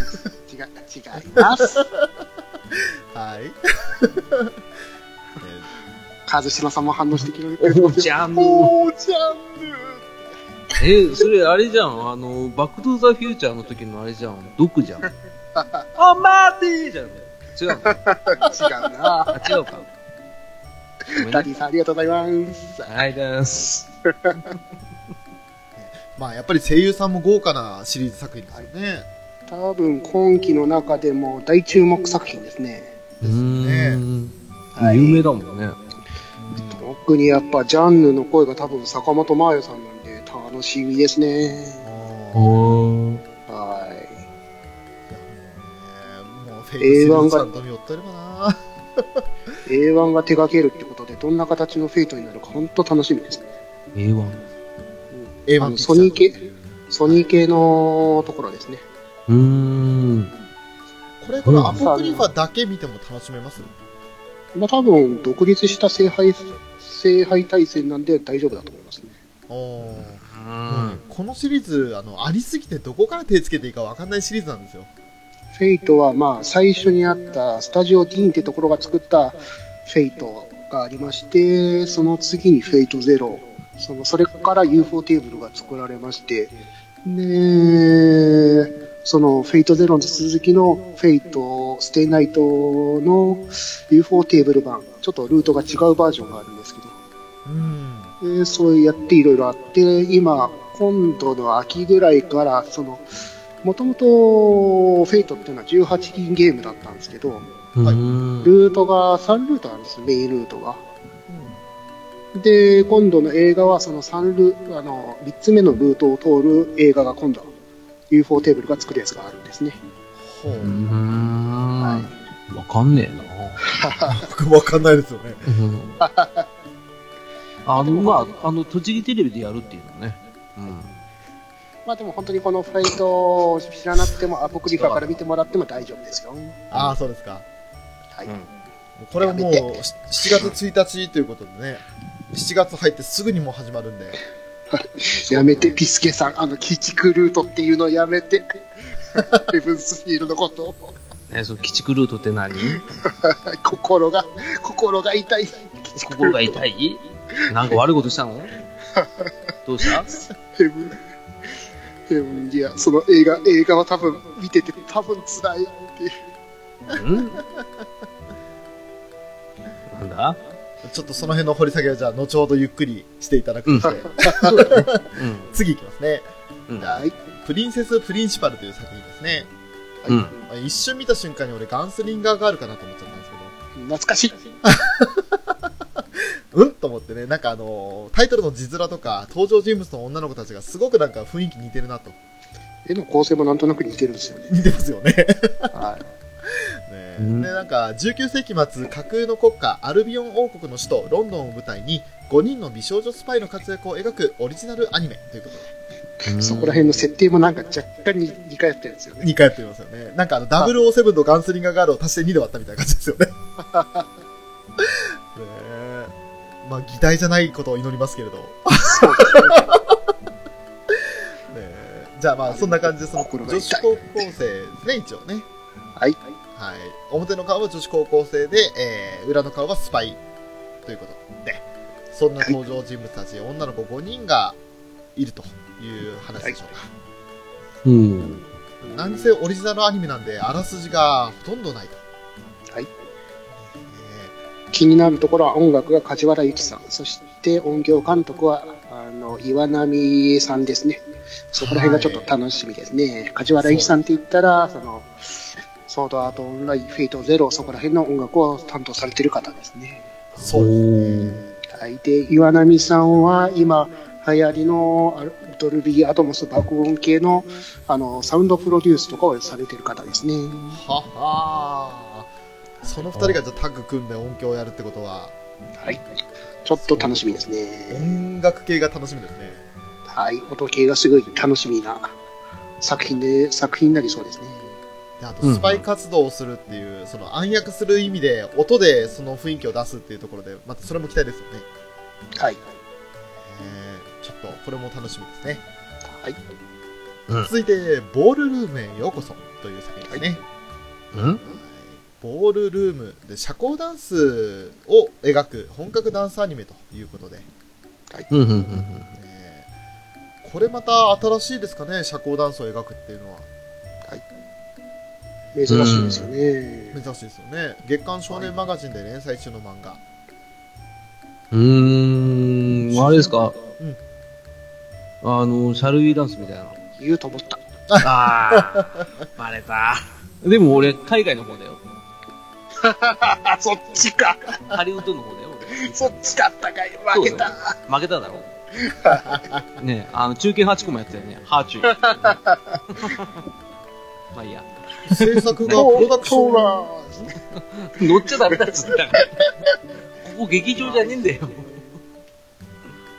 違う、違います。はい。え和島さんも反応してくれる。おジャンヌおージャンヌえー、それあれじゃん。あの、バックトゥーザフューチャーの時のあれじゃん。ドクじゃん。あ、マーティーじゃん。違うの？違うな。あ、違うか。ダディさんありがとうございます。はいです。まあやっぱり声優さんも豪華なシリーズ作品ですよね。多分今期の中でも大注目作品ですね。うーん。はい有名だもんね。特にやっぱジャンヌの声が多分坂本真綾さんなんで楽しみですね。はい。ねもうフェイクシリーズちゃんと見よってればな A1 が手掛けるってことでどんな形のフェイトになるか本当楽しみですね。A-1。A-1 あのソニー系？ソニー系のところですね。うーん。これ、このアポクリファだけ見ても楽しめます？まあ多分独立した聖杯、聖杯大戦なんで大丈夫だと思いますね。おーうん。このシリーズ、あの、ありすぎてどこから手つけていいかわかんないシリーズなんですよ。フェイトはまあ最初にあったスタジオディーンってところが作ったフェイトがありまして、その次にフェイトゼロ、そのそれから UFO テーブルが作られまして、で、そのフェイトゼロの続きのフェイトステイナイトの ufotable 版、ちょっとルートが違うバージョンがあるんですけど、うん。でそうやっていろいろあって、今、今度の秋ぐらいから、その、もともとフェイトっていうのは18禁ゲームだったんですけど、はうーん。ルートが3ルートあるんです、メインルートが。で、今度の映画はその3ルあの、3つ目のルートを通る映画が今度、UFO テーブルが作るやつがあるんですね。ほううー。ん。はわかんねえな。僕 わかんないですよね。うんあの、まあ、あの、栃木テレビでやるっていうのね。うん。まあでも本当にこのフェイトを知らなくても、アポクリファから見てもらっても大丈夫ですよ。ああ、そうですか。はい。これはもうやめし7月1日ということでね、7月入ってすぐにもう始まるんで、やめて、ピスケさん、あの、鬼畜ルートっていうのやめて。ヘブンスフィールのことを。ね、その鬼畜ルートって何？心が、心が痛い。心が痛い？なんか悪いことしたの？どうした？ヘブン、ヘブン、いや、その映画、映画は多分見てて多分辛いっていう。ん？なんだ？ちょっとその辺の掘り下げはじゃあ、後ほどゆっくりしていただくとして、うん。次いきますね。うん。プリンセス・プリンシパルという作品ですね。うん。まあ一瞬見た瞬間に俺ガンスリンガーがあるかなと思っちゃったんですけど、懐かしい。うん？と思ってね、なんかあのータイトルの字面とか、登場人物の女の子たちがすごくなんか雰囲気似てるなと。絵の構成もなんとなく似てるんですよね。似てますよね。ねはい。うんで、なんか、19世紀末、架空の国家、アルビオン王国の首都、ロンドンを舞台に、5人の美少女スパイの活躍を描くオリジナルアニメということで、そこら辺の設定もなんか若干に似通ってるんですよね。2回やってますよね。なんかあの、007とガンスリンガーガールを足して2で割ったみたいな感じですよね。まあ、擬態じゃないことを祈りますけれど。ねえじゃあまあ、そんな感じで、その、女子高校生ですね、一応ね。はい。はい。表の顔は女子高校生で、えー、裏の顔はスパイということで、そんな登場人物たち、女の子5人がいるという話でしょうか。うん。なんせオリジナルアニメなんで、あらすじがほとんどないと。はいえ気になるところは音楽が梶原由紀さん、そして音響監督はあの岩波さんですね。そこら辺がちょっと楽しみですね。梶原由紀さんって言ったら、その、ソードアートオンライン、フェイトゼロ、そこら辺の音楽を担当されてる方ですね。ーそう。はい。で、岩波さんは今、流行りのあドルビーアトモス爆音系のあのサウンドプロデュースとかをされてる方ですね。ははーその二人がじゃあタッグ組んで音響をやるってことは、はい。ちょっと楽しみですね。音楽系が楽しみですね。はい。音系がすごい楽しみな作品で、作品になりそうですね。であと、スパイ活動をするっていう、その暗躍する意味で、音でその雰囲気を出すっていうところで、またそれも期待ですよね。はい。えー、ちょっと、これも楽しみですね。はい。うん続いて、ボールルームへようこそという作品ですね。うん？ボールルームで社交ダンスを描く本格ダンスアニメということで、うんうんうんえーこれまた新しいですかね、社交ダンスを描くっていうのは。珍しいですよね。珍しいですよね。月刊少年マガジンで連載中の漫画。うーん、あれですか？うんあの、シャルウィーダンスみたいな。言うと思った。ああ、バレた。でも俺、海外の方だよ。あ、そっちか。ハリウッドの方だよ。そっちだったかい。負けた。負けただろ。ねえ、あの、中堅8個もやってたよね。ハーチュー。まあいいや。制作がプロダクション、ラ乗っちゃダメだっつったから。ここ劇場じゃねえんだよ。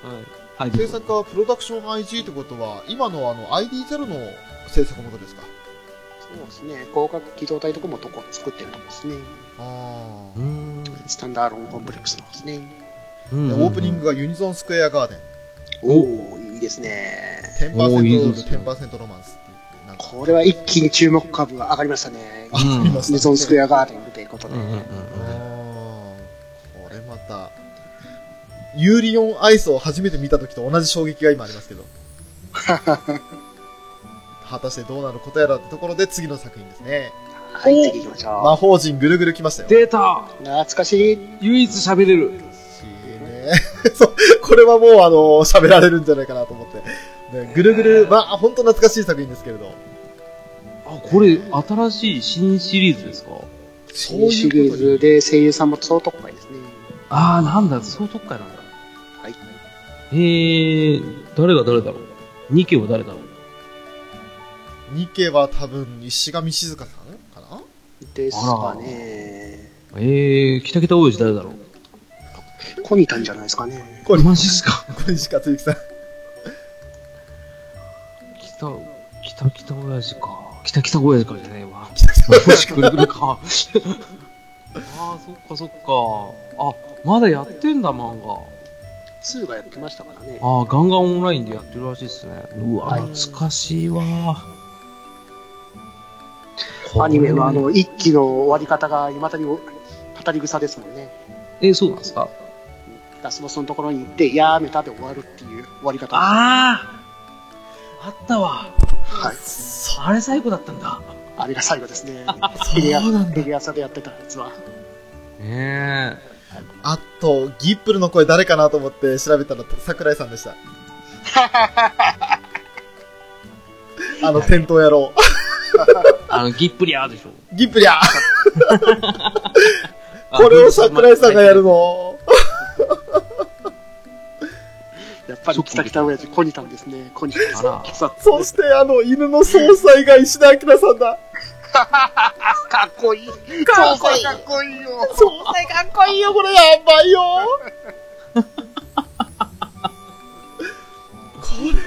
はい。はい。制作はプロダクション IG ってことは、今のあの ID0 の制作元ですか？そうですね。広角機動隊とかもとこ作ってるとこですね。あうーん。スタンダーロンコンプレックスのですね。オープニングがユニゾンスクエアガーデン。おおいいですね。10%おーいいローズ、ですね10%ロマンスこれは一気に注目株が上がりましたね。あありましたねニゾンスクエアガーデンということで。うんうんうんあーこれまた、ユーリオンアイスを初めて見た時と同じ衝撃が今ありますけど。果たしてどうなることやらってところで次の作品ですね。はい、次行きましょ魔法陣ぐるぐる来ましたよ。出たう。懐かしい。唯一喋れる。しね。そう、これはもうあの、喋られるんじゃないかなと思って。ね、ぐるぐる、まあ、本当懐かしい作品ですけれど。あ、これ、新しい新シリーズですか？そういうことにシリーズで声優さんも総特会ですね。ああ、なんだ、総特会なんだ。はい。えー、誰が誰だろう？ニケは誰だろう？ニケは多分、石上静香さんかな？ですかね。えー、北北王子誰だろう？コニタンじゃないですかね。これ、マジっすか？これ石川つゆきさん。北、北北親父か。北北親父かじゃねえわ。もしくるくるか。ああ、そっかそっか。あ、まだやってんだ、漫画。2がやってましたからね。ああ、ガンガンオンラインでやってるらしいっすね。うわ、はい懐かしいわ。アニメのあの、一期の終わり方が未だに語り草ですもんね。え、そうなんですか？ラスボスのところに行って、やめたで終わるっていう終わり方。あああったわ。はい。あれ最後だったんだ。あれが最後ですね。そうテレ朝なんだテレ朝でやってたやつは。ねあと、ギップルの声誰かなと思って調べたら桜井さんでした。あの、店頭野郎。え。あの、ギップリャーでしょ。ギップリャ これを桜井さんがやるの。ぱり北北親父、コニタンですね。コニタンあらさそしてあの、犬の総裁が石田明さんだ。かっこいい。かっこいいかっこいいよ。総裁かっこいいよ、これやばいよ。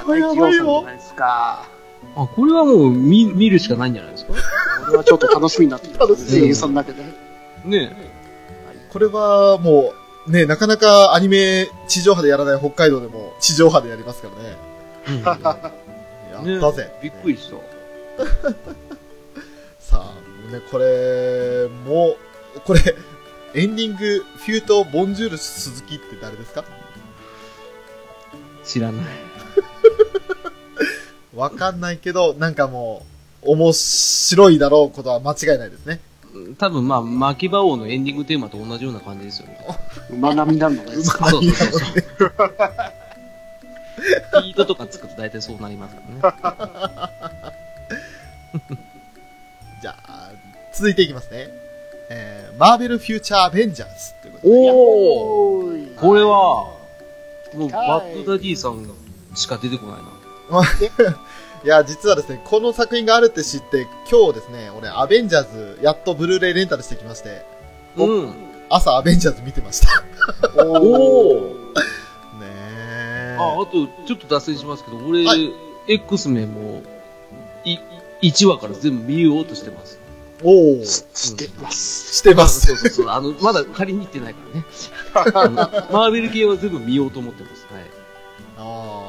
これはやばいよ。あ、これはもう見見るしかないんじゃないですか？これはちょっと楽しみになってきた。楽しみ声優さんだけで。ねこれはもう、ね、なかなかアニメ地上波でやらない北海道でも地上波でやりますからね。え。やったぜ。びっくりした。さあ、ね、これも、これ、エンディング、フュート、ボンジュール、鈴木って誰ですか？知らない。わかんないけど、なんかもう、面白いだろうことは間違いないですね。多分まあ、巻き場王のエンディングテーマと同じような感じですよね。馬並みになるのがいいですか。そうそうそうそう。ビートとかつくと大体そうなりますからね。じゃあ、続いていきますね。えー、マーベル・フューチャー・アベンジャーズということで。おーおーいこれは、もうバッドダディさんしか出てこないな。いや、実はですね、この作品があるって知って、今日ですね、俺、アベンジャーズ、やっとブルーレイレンタルしてきまして、うん。朝アベンジャーズ見てました。おお。ねえ。あ、あと、ちょっと脱線しますけど、俺、はい X メンも、い、1話から全部見ようとしてます。おおしてます。してます。そうそうそう。あの、まだ借りに行ってないからね。マーベル系は全部見ようと思ってます。はい。ああ。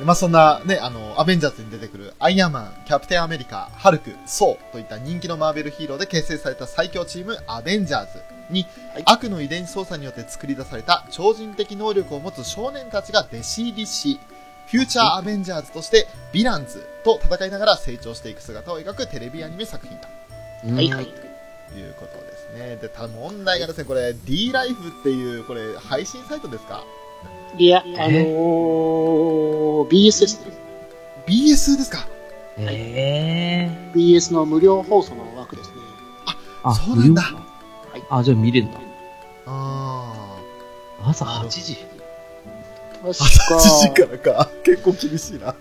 でまあそんなね、あの、アベンジャーズに出てくるアイアンマン、キャプテンアメリカ、ハルク、ソーといった人気のマーベルヒーローで結成された最強チームアベンジャーズに、はい悪の遺伝子操作によって作り出された超人的能力を持つ少年たちが弟子入りし、フューチャーアベンジャーズとしてヴィランズと戦いながら成長していく姿を描くテレビアニメ作品とはいはい。いうことですね。で、ただ問題がですね、これ D ライフっていう、これ配信サイトですか？いや、あのー、BS ですね。?BS ですか？ええ BS の無料放送の枠ですね。あ、そうなんだ無料あ、じゃあ見れんだ。あ朝8時。あ。確8時か、からか。結構厳しいな。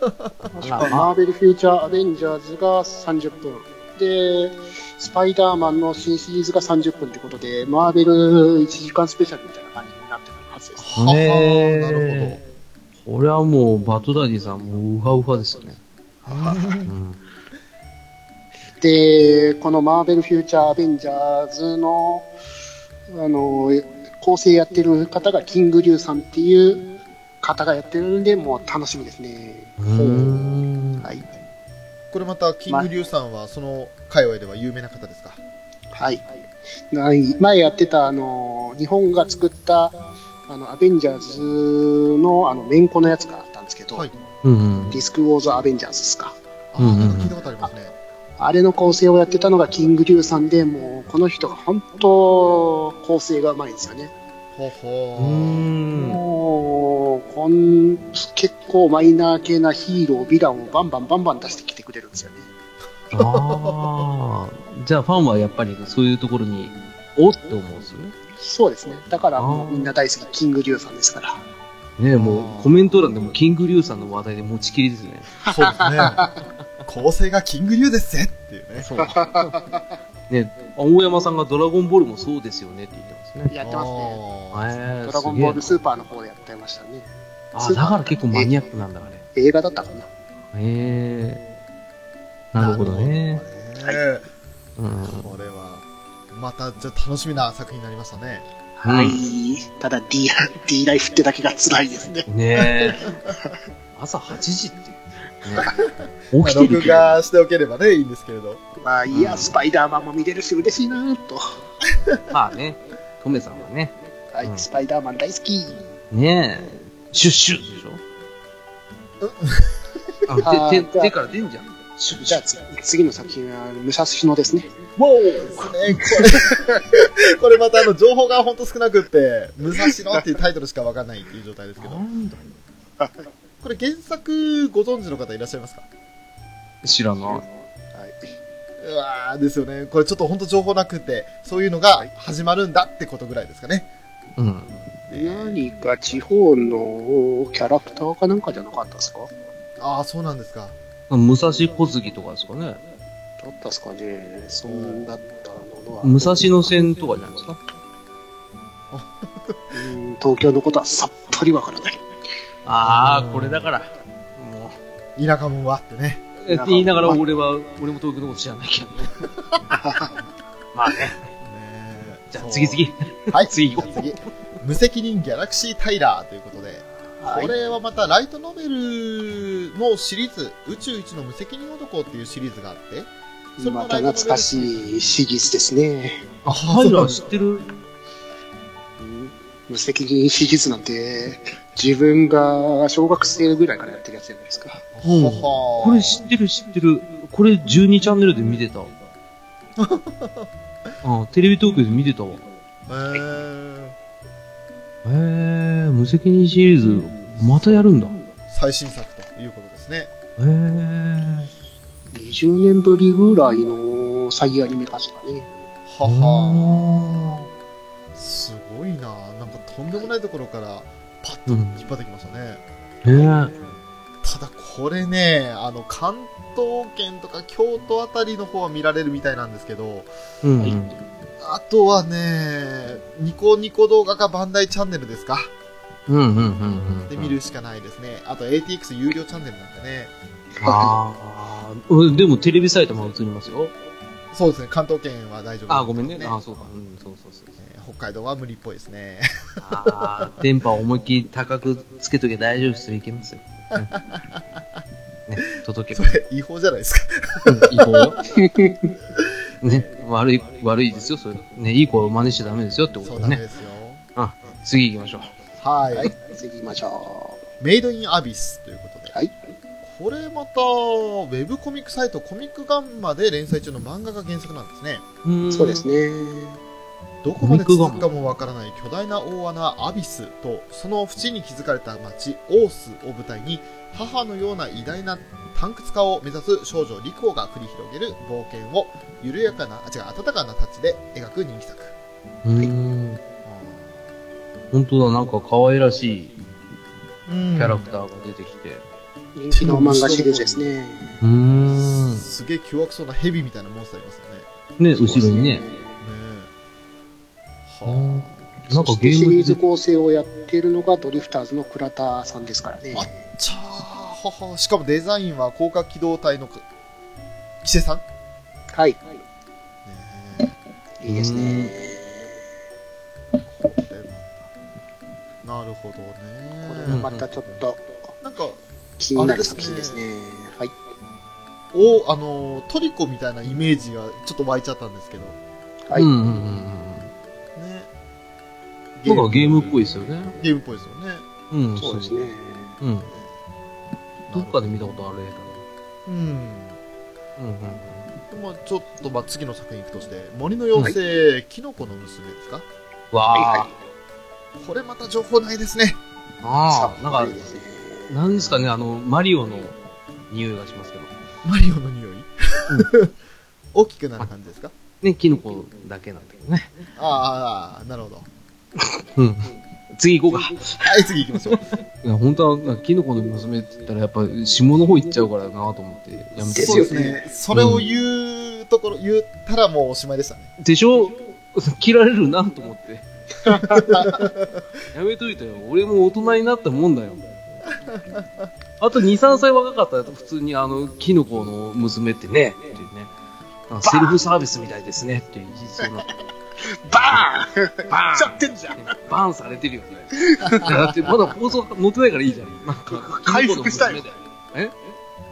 確かマーベルフューチャーアベンジャーズが30分。で、スパイダーマンの新シリーズが30分ってことで、マーベル1時間スペシャルみたいな感じはずです。なるこれはもう、バトダディさんもうウハウハですよね。うん。で、このマーベルフューチャーアベンジャーズの、あの、構成やってる方がキングリュウさんっていう方がやってるんで、もう楽しみですね。はい。ほど。これまた、キングリュウさんは、その界隈では有名な方ですか？はい。ない前やってた、あの、日本が作った、あの、アベンジャーズの、あの、メンコのやつがあったんですけど、はいうんうんディスクウォーズ・アベンジャーズですか？あん聞いたことありますね。あれの構成をやってたのがキングリュウさんで、もう、この人が本当、構成がうまいんですよね。ほうほ。もう、こん、結構マイナー系なヒーロー、ヴィランをバンバンバンバン出してきてくれるんですよね。ああ。じゃあファンはやっぱりそういうところに、おって思うんですよね。そうですね。だからもうみんな大好き、キングリュウさんですから。ねえ、もうコメント欄でもキングリュウさんの話題で持ちきりですね。そうですね。構成がキングリュウですぜっていうね。そう。ね大山さんがドラゴンボールもそうですよねって言ってますね。やってますね。ドラゴンボールスーパーの方でやってましたね。あ、だから結構マニアックなんだ、あれ。映画だったかな。へえ。なるほどーね。なるほどねうん。これは、また、じゃあ楽しみな作品になりましたね。はい。ただ D、D ライフってだけが辛いですね。ねえ。朝8時って。起きてる録。画しておければね、いいんですけれど。まあ、いや、スパイダーマンも見れるし嬉しいなと。まあね、トメさんはね、はい、うんスパイダーマン大好き。ねえ、シュッシュでしょ？あ 手、手から出んじゃん。じゃあ、つ次の作品は、武蔵野ですね。わおね、これ、これまたあの、情報がほんと少なくって、武蔵野っていうタイトルしかわかんないっていう状態ですけど、なんだこれ原作ご存知の方いらっしゃいますか？知らない。はい。うわーですよね。これちょっとほんと情報なくて、そういうのが始まるんだってことぐらいですかね。うん。何か地方のキャラクターかなんかじゃなかったですか？ああ、そうなんですか。武蔵小杉とかですかね。だったっすかねそんだったものは。武蔵野線とかじゃないですか？うん東京のことはさっぱりわからない。ああ、これだから。も田舎者はってね。う。って言いながら俺は、俺も東京のこと知らないけどね。まあね。ねえじゃあ次次。はい、次行こじゃあ次。無責任ギャラクシータイラーということで、はいこれはまたライトノベルのシリーズ、宇宙一の無責任男っていうシリーズがあって、それもまた懐かしいシリーズですね。あ、ハイラー知ってるうん無責任シリーズなんて、自分が小学生ぐらいからやってるやつじゃないですか。うんこれ知ってる知ってる。これ12チャンネルで見てた。あテレビ東京で見てたわ。えーへえ、無責任シリーズ、またやるんだ。へ最新作ということですね。え。20年ぶりぐらいの再アニメ化したね。はははすごいななんかとんでもないところからパッとうん。引っ張ってきましたね。ねえ。ただこれね、あの、関東圏とか京都あたりの方は見られるみたいなんですけど、うん。はいあとはね、ニコニコ動画かバンダイチャンネルですかうんうんうんうん。で見るしかないですね。あと ATX 有料チャンネルなんでね。ああ。うんでもテレビサイトも映りますよ。そうですね、関東圏は大丈夫あーごめんね。ねあーそうか。うん、そうそうそう。えー北海道は無理っぽいですね。ああ、電波を思いっきり高くつけときゃ大丈夫ですよ。いけますよ。う んね、届けば。それ違法じゃないですか。うん違法よ。ね、悪い、悪いですよ。それ。ね、いい子を真似しちゃダメですよってこそうとでね。ですよ。あ、次行きましょう。はい。はい、次行きましょメイドインアビスということで。はいこれまた、ウェブコミックサイトコミックガンマで連載中の漫画が原作なんですね。う。そうです。ね。どこまで続くかもわからない巨大な大穴アビスとその淵に築かれた町オースを舞台に母のような偉大な探掘家を目指す少女リコが繰り広げる冒険を緩やかなあ違う温かなタッチで描く人気作、うーん。本当だ、なんか可愛らしいうんキャラクターが出てきて。人気の漫画シリーズですね。うーん。すげえ凶悪そうなヘビみたいなモンスターいますよねね、後ろにね。はなんかゲームでリーズ構成をやってるのがドリフターズの倉田さんですからね。あちゃしかもデザインは高架機動隊のかキセさん、ねはい。えいいですね。なるほどねこれもまたちょっとなんか気になる作品ですね。はい。おあのトリコみたいなイメージがちょっと湧いちゃったんですけどはい。うんうんうんなんかゲームっぽいですよね。ゲームっぽいですよねうん、そうですね。うん。どっかで見たことある映うん画。うんうんまあちょっとまあ次の作品行くとして森の妖精、キノコの娘ですか？うん。わはいはあい。。これまた情報ないですねああ、なんか。なんですかね、あの、マリオの匂いがしますけど。マリオの匂い、大きくなる感じですか？ね、キノコだけなんだけどね。ああなるほどうん。次行こうか。はい次行きましょう いや、本当は、キノコの娘って言ったら、やっぱ、下の方行っちゃうからなと思って、やめて。そうですねそれを言うところ、言ったらもうおしまいでしたねでしょ？切られるなと思って。やめといたよ。俺も大人になったもんだよ。あと2、3歳若かったら普通にあの、キノコの娘ってね、っていうね。あセルフサービスみたいですねって言いそうな。バーンバーンちゃってんじゃんバーンされてるよね。だってまだ放送載ってないからいいじゃん。なんか、回復したよ。え？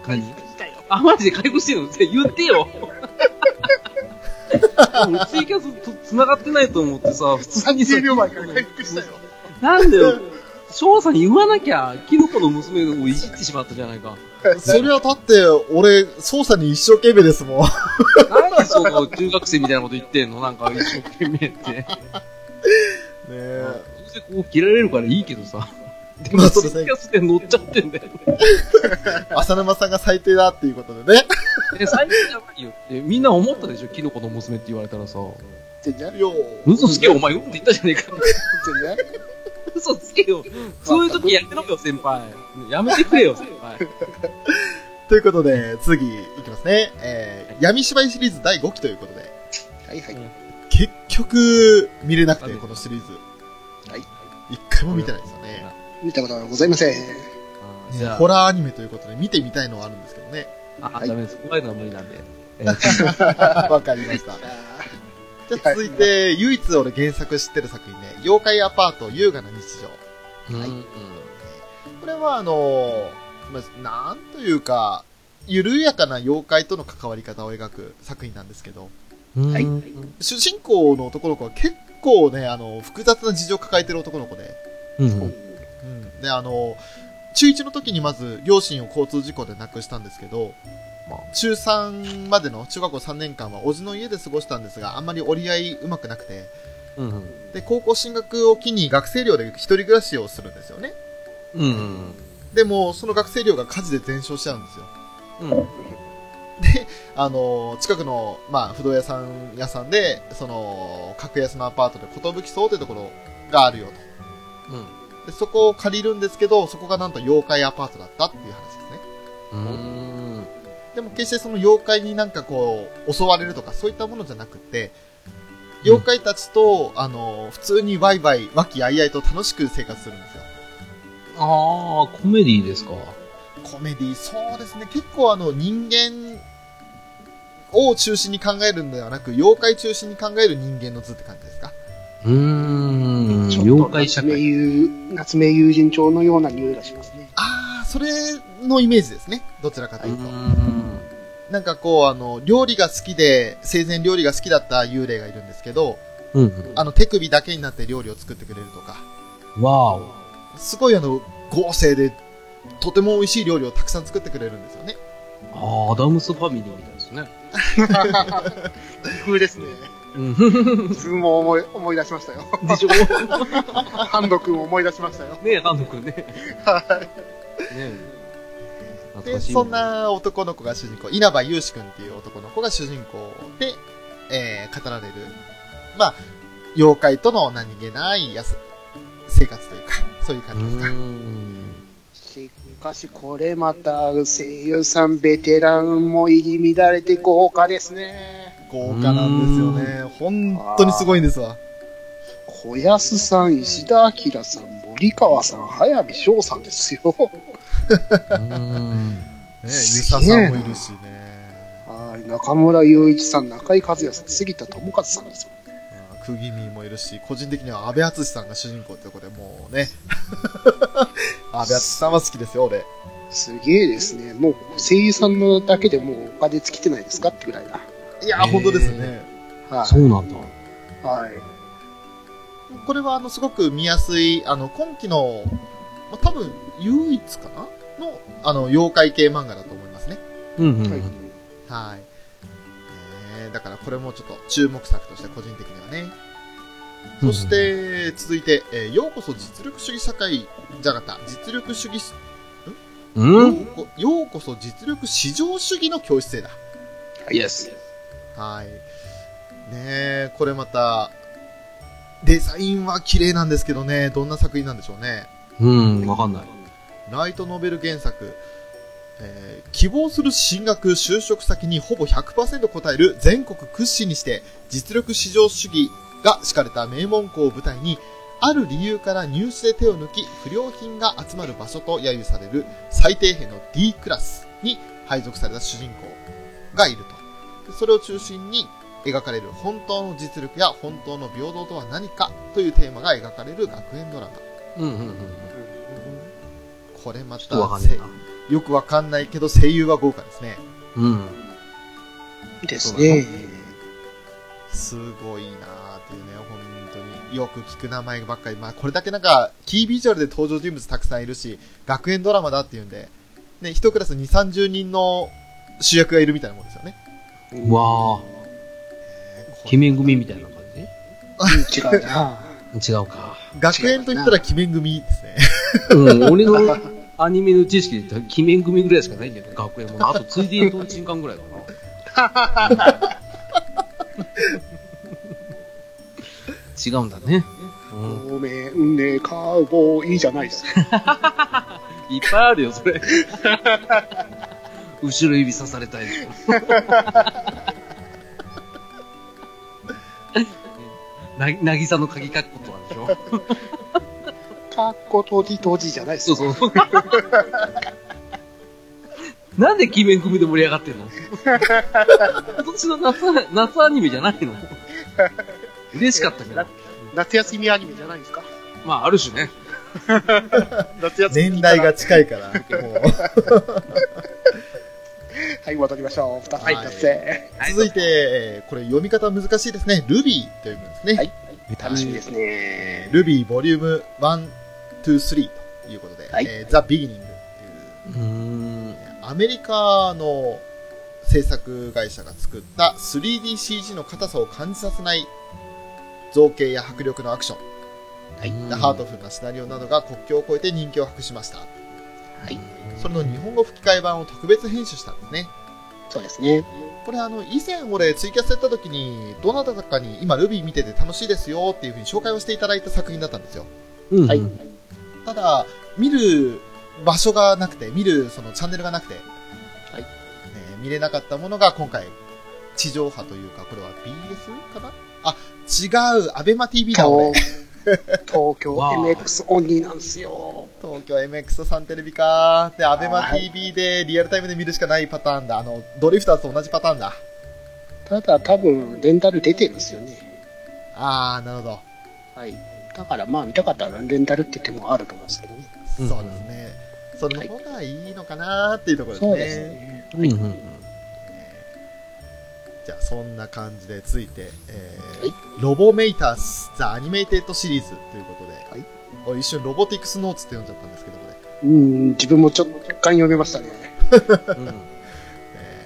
何したよ。あ、マジで回復してるの？って言ってよ。ツイキャスと繋がってないと思ってさ、普通にさ30秒前から回復したよ。なんだよ。翔さんに言わなきゃ、キノコの娘をいじってしまったじゃないか。それはだって、俺、操作に一生懸命ですもん。その中学生みたいなこと言ってんのなんか一生懸命って。ねどうせここ切られるからいいけどさ。でも、ツイキャスで乗っちゃってんだよ。浅沼さんが最低だっていうことでね。え、最近じゃないよって、みんな思ったでしょキノコの娘って言われたらさ。全然いや嘘つけよ、お前、うんって言ったじゃねえか。全然嘘つけよ。そういう時やめろよ、先輩。やめてくれよ、先輩。ということで、次いきますね。えー、闇芝居シリーズ第5期ということで、はいはい。結局、見れなくて、このシリーズ。はい。一回も見てないですよね。見たことはございません。あーじゃあ、ホラーアニメということで、見てみたいのはあるんですけどね。あ、ダメです。怖いのは無理なんで。えー わかりました。じゃあ続いて、唯一俺原作知ってる作品ね、妖怪アパート優雅な日常。うんこれはあのーまあ、なんというか、緩やかな妖怪との関わり方を描く作品なんですけど、うん。はい主人公の男の子は結構ね、あの、複雑な事情を抱えてる男の子で、うん。うん。で、あの、中1の時にまず両親を交通事故で亡くしたんですけど、まあ、中3までの中学校3年間は叔父の家で過ごしたんですが、あんまり折り合いうまくなくて、うん。で、高校進学を機に学生寮で一人暮らしをするんですよね。うん。でも、その学生寮が火事で全焼しちゃうんですよ。うん。あの、近くの、まあ、不動屋さん屋さんで、その、格安のアパートで、寿荘というところがあるよと。うん。で、そこを借りるんですけど、そこがなんと妖怪アパートだったっていう話ですね。うん。でも決してその妖怪になんかこう、襲われるとかそういったものじゃなくて、妖怪たちと、あの、普通にワイワイ、和気あいあいと楽しく生活するんですよ。ああ、コメディですか？コメディ、そうですね。結構あの、人間を中心に考えるんではなく、妖怪中心に考える人間の図って感じですか？うーん。妖怪社会。友夏目友人帳のような匂いがしますね。あー、それのイメージですね。どちらかとういうと。ん。なんかこう、あの、料理が好きで、生前料理が好きだった幽霊がいるんですけど、うん。あの、手首だけになって料理を作ってくれるとか、わお。すごいあの、合成で、とても美味しい料理をたくさん作ってくれるんですよね。ああ、アダムスファミリーみたいですね。風ですね。うん。自分も思い、思い出しましたよ。でしょ？ハンド君を思い出しましたよ。ねえ、ハンド君ね。ねはい。え。懐で、そんな男の子が主人公、稲葉祐志くんっていう男の子が主人公で、えー、語られる、まあ、妖怪との何気ないやす生活というか、そういうう感じですか。かし、これまた声優さん、ベテランも入り乱れて豪華ですね。豪華なんですよね。本当にすごいんですわ。小安さん、石田明さん、森川さん、早見翔さんですよ。うん。ね、ゆささんもいるしね。はい、中村雄一さん、中井和也さん、杉田智和さんですよ。クギミもいるし、個人的には安倍敦さんが主人公ってとこでもうね、安倍敦さんは好きですよ、俺。すげえですね。もう声優さんのだけでもうお金尽きてないですかってぐらいだ。いやー、本当ですね。はそうなんだ。い。はい。これは、あの、すごく見やすい、あの、今期の、まあ、多分、唯一かな？の、あの、妖怪系漫画だと思いますね。うんうん。はい。はい。えー、だからこれもちょっと注目作として個人的にはね。そして、続いて、えーようこそ実力主義社会じゃなかった、実力主義し、うようんこようこそ実力至上主義の教室へだ。イエス。はい。ねえ、これまた、デザインは綺麗なんですけどね、どんな作品なんでしょうね。うん、わかんない。ライトノベル原作、えー希望する進学、就職先にほぼ100%答える全国屈指にして実力至上主義が敷かれた名門校を舞台に、ある理由から入試で手を抜き、不良品が集まる場所と揶揄される最底辺の D クラスに配属された主人公がいると。でそれを中心に描かれる本当の実力や本当の平等とは何かというテーマが描かれる学園ドラマ。うんうんうん。これまちょっとわかんねえな。よくわかんないけど声優は豪華ですね。うん。ですね。すごいなーっていうね、本当に。よく聞く名前ばっかり。まあ、これだけなんか、キービジュアルで登場人物たくさんいるし、学園ドラマだっていうんで、ね、一クラス2、30人の主役がいるみたいなもんですよね。うわあ、鬼面組みたいな感違うな。じ 違うか。学園と言ったら鬼面組ですね。うん、俺のアニメの知識で鬼面組ぐらいしかないんだよね、学園も。あと、ついでにトンチンカンぐらいかな。違うんだね。うん。ごめんね、カウボーイじゃないです。いっぱいあるよ、それ。後ろ指さされたい。な、なぎさの鍵かっことかでしょ。カッコ閉じ閉じじゃないです。そうそう。なんで鬼面組で盛り上がってんの？今年の夏、夏アニメじゃないの？嬉しかったけど。夏休みアニメじゃないですか？まあ、ある種ね。夏休み。年代が近いから。はい、戻りましょう。はい達成。続いて、えーこれ読み方難しいですね。ルビーという文ですね。はい楽しみですね。ルビーボリューム1、2、3ということで、はいえーザ・ビギニングっていうう。アメリカの制作会社が作った 3DCG の硬さを感じさせない造形や迫力のアクション、はいハートフルなシナリオなどが国境を越えて人気を博しました。はい。それの日本語吹き替え版を特別編集したんですね。そうですね。これあの、以前俺ツイキャスやった時に、どなたかに今ルビー見てて楽しいですよっていう風に紹介をしていただいた作品だったんですよ。うん。はいただ、見る場所がなくて、見るそのチャンネルがなくて、はいね見れなかったものが今回、地上波というか、これは BS かな？あ、違う、アベマ TV だ、俺。東京 MX オンリーなんですよ。東京 MX さんテレビか。で、アベマはい TV でリアルタイムで見るしかないパターンだ。あの、ドリフターズと同じパターンだ。ただ多分、レンタル出てるんですよね。あー、なるほど。はい。だからまあ見たかったらレンタルって言ってもあると思うんですけどね。そうですね。それの方がいいのかなーっていうところですね。そうですね。うんうんうん。じゃあ、そんな感じでついて、えーはいロボメイタース・ザ・アニメイテッドシリーズということで、はい俺一瞬ロボティクスノーツって読んじゃったんですけど、これ。うん、自分もちょっと若干読めましたね。うんえ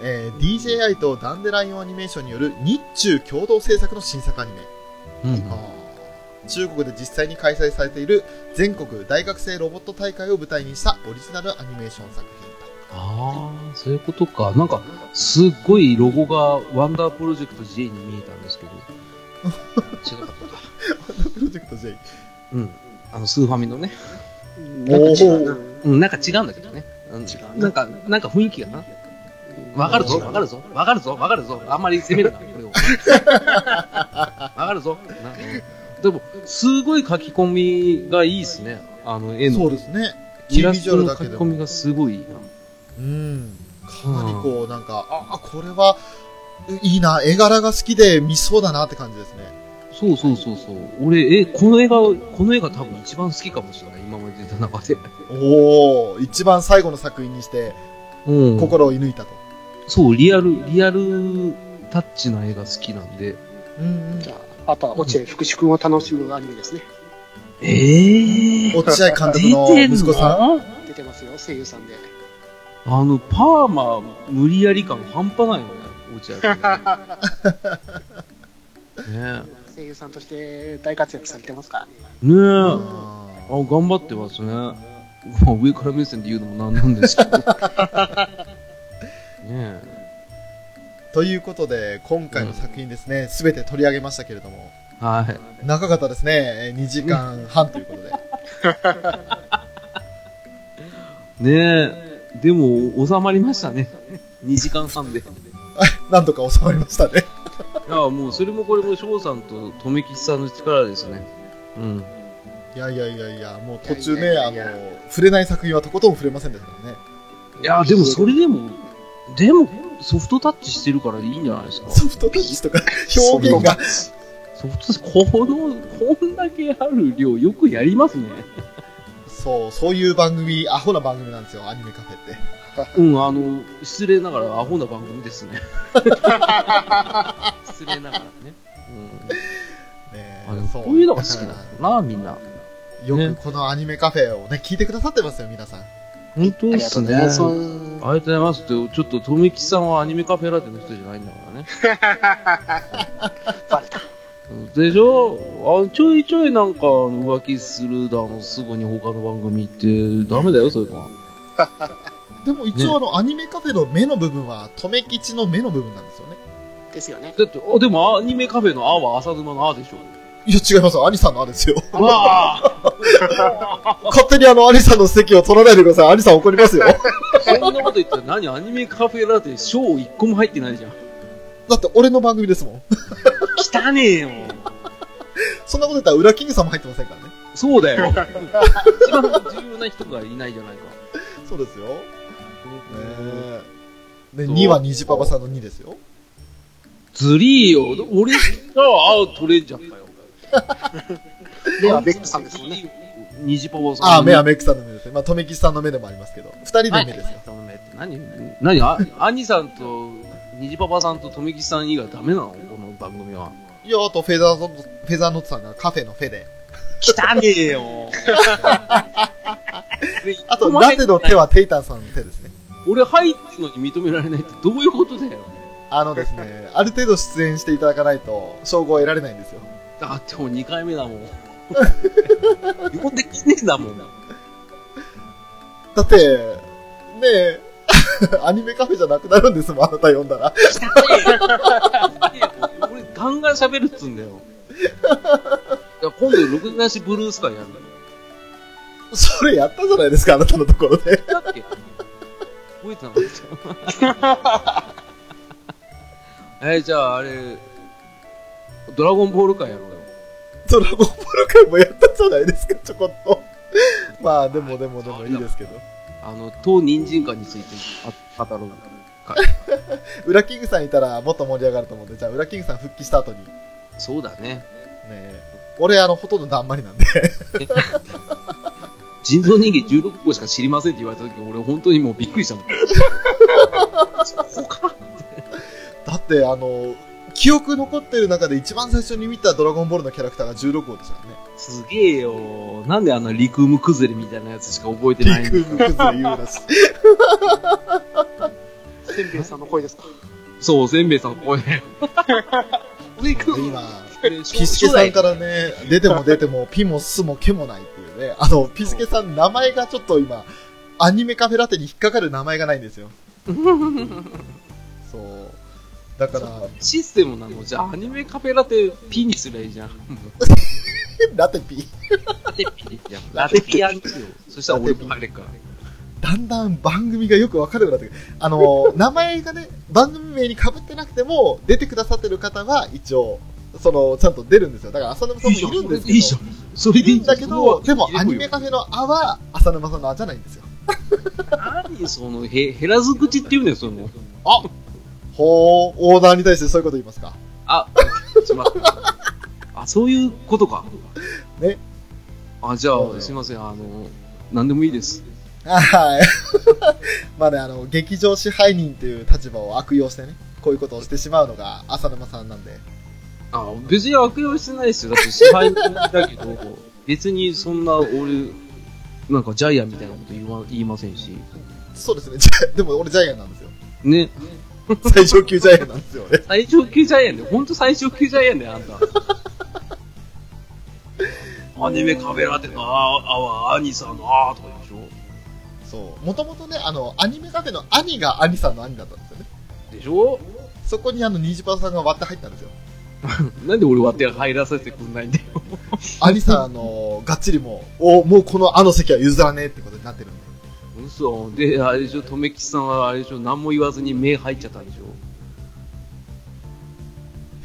ーえー DJI とダンデライオンアニメーションによる日中共同制作の新作アニメ。うん中国で実際に開催されている全国大学生ロボット大会を舞台にしたオリジナルアニメーション作品ああ、そういうことか。なんか、すっごいロゴがワンダープロジェクト J に見えたんですけど。違かったか。と。プロジェクト J。うん。あの、スーファミのね。うんなんか違うな。うん、なんか違うんだけどね。うん違うななんか、なんか雰囲気がな。わかるぞ、わかるぞ、わかるぞ、わかるぞ。あんまり攻めるな、これを。わかるぞ。なうんでも、すごい書き込みがいいですね。あの、絵その。うですね。イラストのルだけでも書き込みがすごいいいな。うん。かなりこう、なんか、あ、あこれは、いいな、絵柄が好きで見そうだなって感じですね。そうそうそうそう。俺、え、この映画、この映画多分一番好きかもしれない。今まで出た中で。おー、一番最後の作品にして、うん。心を射抜いたと。そう、リアル、リアルタッチな絵が好きなんで。うんじゃあ、あとは落合福士君を楽しむアニメですね。ええうん。落合監督の息子さん。出てますよ、声優さんで。あの、パーマ、無理やり感半端ないよね、落合君。ね声優さんとして大活躍されてますか？らね。え。ねえ。うんあ、頑張ってますね。まあ、上から目線で言うのもなんなんですけど。ねえ。ということで、今回の作品ですね、すべて取り上げましたけれども、はい。長かったですね。2時間半ということで。ねえ。でも、収まりましたね。2時間半で。い なんとか収まりましたね。や、もう、それもこれも翔さんと留吉さんの力ですね。うん。いやいやいやいや、もう途中いね、あの触れない作品はとことん触れませんでしたからね。いや、でもそれでも、でも、ソフトタッチしてるからいいんじゃないですか？ソフトタッチとか表現が。ソフトタッチ、この、こんだけある量、よくやりますね。そう、そういう番組、アホな番組なんですよ、アニメカフェって。うん、あの、失礼ながらアホな番組ですね。失礼ながらね。うん。ねこういうのが好きなんだな、みんな。よねくこのアニメカフェをね、聞いてくださってますよ、皆さん。本当ありがとうですね。ございます。ありがとうございますって、ちょっと、とめきさんはアニメカフェラテの人じゃないんだからね。バレた。でしょ？あちょいちょいなんか浮気するだの、すぐに他の番組行って、ダメだよ、そういうのは。でも一応あの、アニメカフェの目の部分は、とめきちの目の部分なんですよね。ですよね。だって、あでもアニメカフェのあは浅沼のあでしょ。いや、違います。アニさんのあですよ。勝手にあの、アニさんの席を取らないでください。アニさん怒りますよ。そんなこと言ったら何アニメカフェラテ賞一個も入ってないじゃん。だって俺の番組ですもん。汚ねえよ。そんなこと言ったら、裏キングさんも入ってませんからね。そうだよ。一番重要な人がいないじゃないか。そうですよ。ねえ。で、そう2は虹パパさんの2ですよ。ずりーよ。俺が青取れんじゃったよ。では、ベックさんですもんね。。虹パパさん。ああ、目はメックさんの目ですね。まあ、とめきちさんの目でもありますけど。二人の目ですよ。何何あ、兄さんと、虹パパさんと富吉さん以外ダメなの？この番組は。いや、あとフェザーノフェザーノットさんがカフェのフェで。汚ねえよ。あと、ラテの手はテイタンさんの手ですね。俺入ってるのに認められないってどういうことだよ。あのですね、ある程度出演していただかないと、称号を得られないんですよ。だってもう2回目だもん。呼んできねえんだもん。だって、ねえ、アニメカフェじゃなくなるんですもん、あなた呼んだら。俺ガンガン喋るっつうんだよ。いや今度、ろくなしブルースカイやるんだよ。それやったじゃないですか、あなたのところで。だっけ？覚えてなかった。え ー、じゃああれ、ドラゴンボール会やろうよ。ドラゴンボール会もやったじゃないですか、ちょこっと。まあ、でもでもでもいいですけど。あの、当人参会についてあ語ろう。裏キングさんいたらもっと盛り上がると思うんで、じゃあ裏キングさん復帰した後に。ねそうだね。え俺、あの、ほとんどだんまりなんで。人造人間16個しか知りませんって言われた時、俺本当にもうびっくりしたもん。そこかだって、あの、記憶残ってる中で一番最初に見たドラゴンボールのキャラクターが16号でしたからね。すげえよ。なんであんなリクーム崩れみたいなやつしか覚えてないんだリクーム崩れ言うなし。せんべいさんの声ですか？そう、せんべいさんの声だよ。リクーム今、ピスケさんからね、出ても出ても、ピもスもケもないっていうね。あの、ピスケさん名前がちょっと今、アニメカフェラテに引っかかる名前がないんですよ。だから、システムなの？じゃあアニメカフェラテピにすりゃいいじゃん。ラテピ。ラテピじゃん。ラテピやんよ。そしたら俺も入れっから。だんだん番組がよくわかるようになってくる。あの、名前がね、番組名に被ってなくても、出てくださってる方は一応、その、ちゃんと出るんですよ。だから浅沼さんもいるんですけど。いいじゃん。それでいいいいんだけど、でもアニメカフェのあは、浅沼さんのあじゃないんですよ。何その、へ、減らず口って言うねん、その。あほー、オーナーに対してそういうこと言いますか？あ、しまった。あ、そういうことか。ね。あ、じゃあ、すいません、あの、なんでもいいです。はい。まあね、あの、劇場支配人っていう立場を悪用してね、こういうことをしてしまうのが浅沼さんなんで。あ、別に悪用してないですよ。だって支配人だけど、別にそんな俺、なんかジャイアンみたいなこと言わ言いませんし。そうですね。じゃでも俺ジャイアンなんですよ。ね。最上級ジャイアンなんですよ、俺。最上級ジャイアンだよ。ほんと最上級ジャイアンだよ、あんた。アニメカフェラテのあーあは、兄さんのあーとかでしょそう。もともとね、あの、アニメカフェの兄が兄さんの兄だったんですよね。でしょ？そこにあの、ニジパさんが割って入ったんですよ。なんで俺割って入らせてくんないんだよ。兄さん、あの、がっちりもう、おもうこのあの席は譲らねえってことになってる。嘘。で、あれでしょ、とめきちさんはあれでしょ、何も言わずに目入っちゃったんでしょ。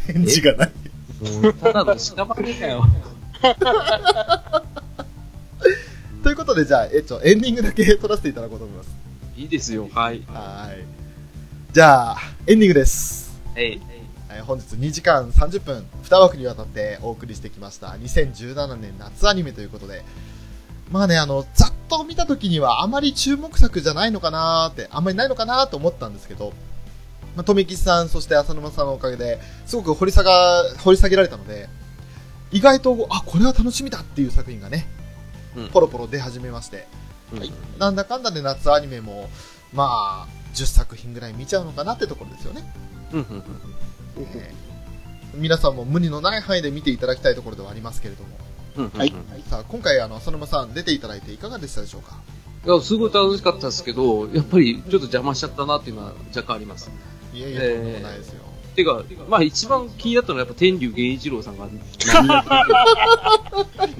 返事がない。ただの屍だよ。ということで、じゃあ、えっと、エンディングだけ撮らせていただこうと思います。いいですよ、はい。はーい。じゃあ、エンディングです。えい本日2時間30分、2枠にわたってお送りしてきました。2017年夏アニメということで、まあね、あの、ざっと見た時にはあまり注目作じゃないのかなーって、あんまりないのかなーと思ったんですけど、まあ、富吉さん、そして浅沼さんのおかげで、すごく掘り下が、掘り下げられたので、意外と、あ、これは楽しみだっていう作品がね、うんポロポロ出始めまして、はい。なんだかんだで夏アニメも、まあ、10作品ぐらい見ちゃうのかなってところですよね。うんうんうんえー皆さんも無理のない範囲で見ていただきたいところではありますけれども。はいさあ、今回、あの、浅沼さん出ていただいていかがでしたでしょうか？いや、すごい楽しかったですけど、やっぱりちょっと邪魔しちゃったなっていうのは若干あります。いえいえ、えーとんでもないですよ。てか、まあ一番気になったのはやっぱ天竜源一郎さんが何やっ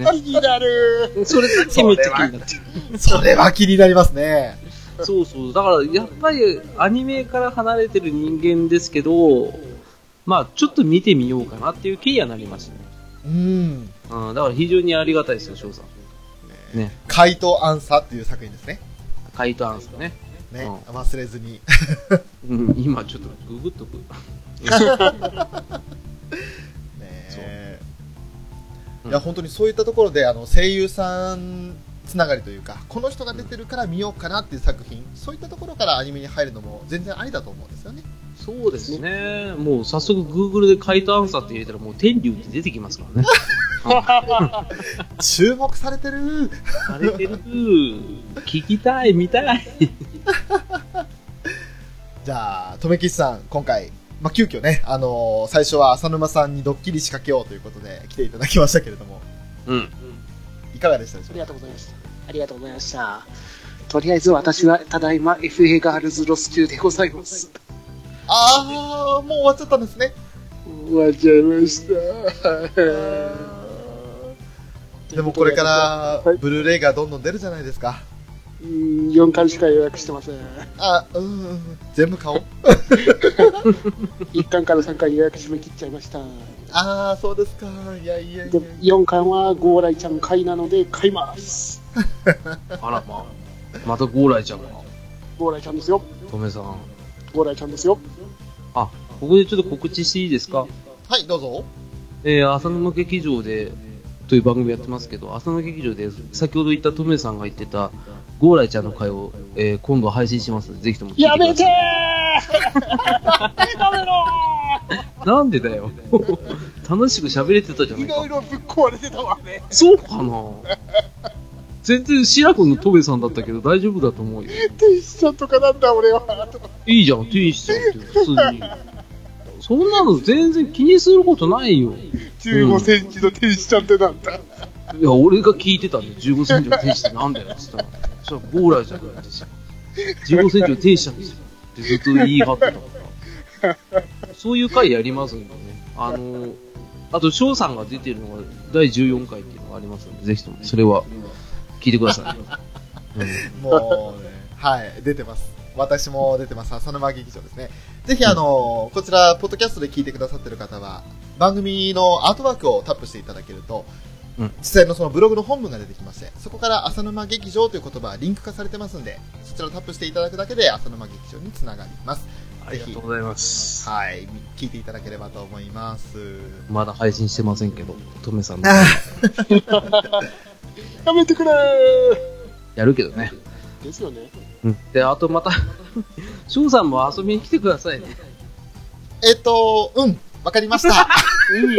て気になるるそれだけめっちゃ気になってる。それは気になりますね。そうそう。だから、やっぱりアニメから離れてる人間ですけど、まあちょっと見てみようかなっていう気にはなりましたね。うん。うん、だから非常にありがたいですよ、翔さん。ね。回答アンサーっていう作品ですね。回答アンサーね。ね、う忘れずに。うん、今ちょっとググっとく。ねうんいや、本当にそういったところで、あの、声優さんつながりというか、この人が出てるから見ようかなっていう作品、そういったところからアニメに入るのも全然ありだと思うんですよね。そうですね。もう早速 Google で回答アンサーって入れたらもう天竜って出てきますからね。注目されてるされてる。聞きたい、見たい。じゃあ、とめきちさん、今回、まあ、急遽ね、あのー最初は浅沼さんにドッキリ仕掛けようということで来ていただきましたけれども、うん。いかがでしたでしょうか？ありがとうございました。ありがとうございました。とりあえず私はただいま FA ガールズロス中でございます。あー、もう終わっちゃったんですね。終わっちゃいました。でもこれからはい、ブルーレイがどんどん出るじゃないですか。うん4巻しか予約してません。あ、うん、全部買おう。1巻から3巻予約締め切っちゃいました。あー、そうですか。いやいやいやで。4巻はゴーライちゃん買いなので買います。あらまあ。またゴーライちゃんが。ゴーライちゃんですよ。トメさん。ゴーライちゃんですよ。あ、ここでちょっと告知していいですか？はい、どうぞ。えー、浅沼劇場で、という番組やってますけど、浅沼劇場で、先ほど言ったトメさんが言ってた、ゴーライちゃんの回を、えー、今度配信しますので、ぜひとも聞いてください。やめて なんでだよ。楽しく喋れてたじゃーないかいろい。ろぶっ壊れてたわね。そうかな？全然白子のトメさんだったけど大丈夫だと思うよ。天使ちゃんとかなんだ俺は。いいじゃん、天使ちゃんって普通に。そんなの全然気にすることないよ。15センチの天使ちゃんってなんだ。いや、俺が聞いてたんで、15センチの天使ってなんだよって言ったら、そしたらゴーライじゃないですよ。15センチの天使なんですよ。ってずっと言い張ってたから。そういう回やりますんでね。あの、あと、翔さんが出てるのが第14回っていうのがありますので、ぜひともそれは聞いてください。う んもうね、はい、出てます。私も出てます。浅沼劇場ですね。ぜひ、あの、こちら、ポッドキャストで聞いてくださってる方は、番組のアートワークをタップしていただけると、うん実際のそのブログの本文が出てきまして、そこから浅沼劇場という言葉はリンク化されてますんで、そちらをタップしていただくだけで浅沼劇場につながります。ありがとうございます。はい、聞いていただければと思います。まだ配信してませんけど、トメさんの。やめてくれやるけどね。ーですよね。うん。で、あとまた、翔さんも遊びに来てくださいね。えっと、うん、わかりました。うん。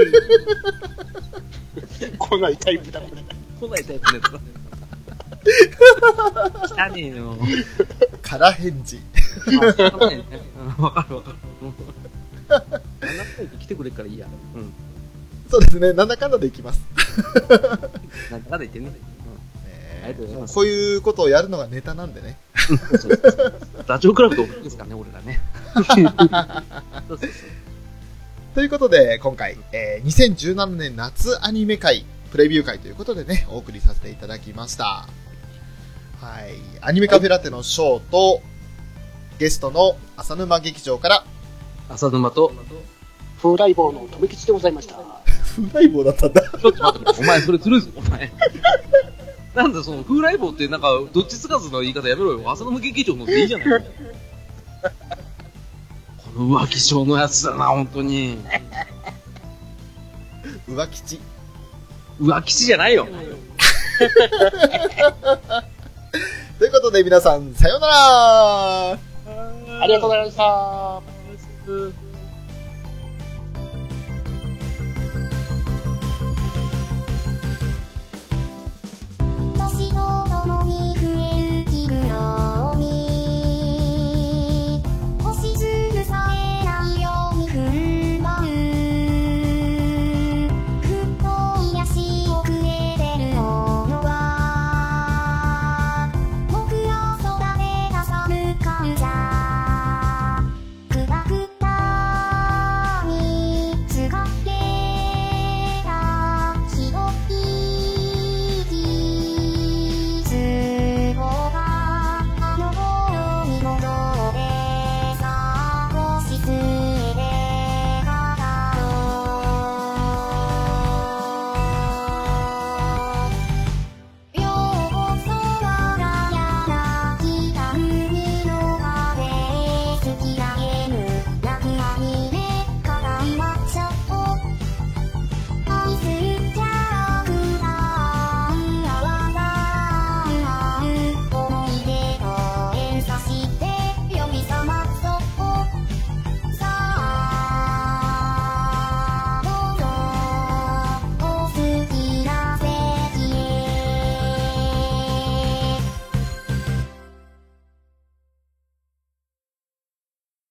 来ないタイプだ、これ。来ないタイプのやつだ。来たねえよ。空返事。わかるわかる。来てくれるからいいや。うん。そうですね、なんだかんだでいきます。なんだかんだ言ってね。ありがとうございますこういうことをやるのがネタなんでね。ダチョウ倶楽部と同じですからね、俺らね。そうそうそう。ということで、今回、えー2017年夏アニメ会、プレビュー会ということでね、お送りさせていただきました。はい。アニメカフェラテのショーと、ゲストの浅沼劇場から、浅沼と、風来坊の留吉でございました。フライボーだったんだ。ちょっと待ってお前それずるいぞ、お前。なんだ、その、風来坊ってなんか、どっちつかずの言い方やめろよ。浅沼劇場のでいいじゃないか。この浮気症のやつだな、本当に。浮吉。浮気師じゃないよ。ということで皆さん、さようならありがとうございました。よ。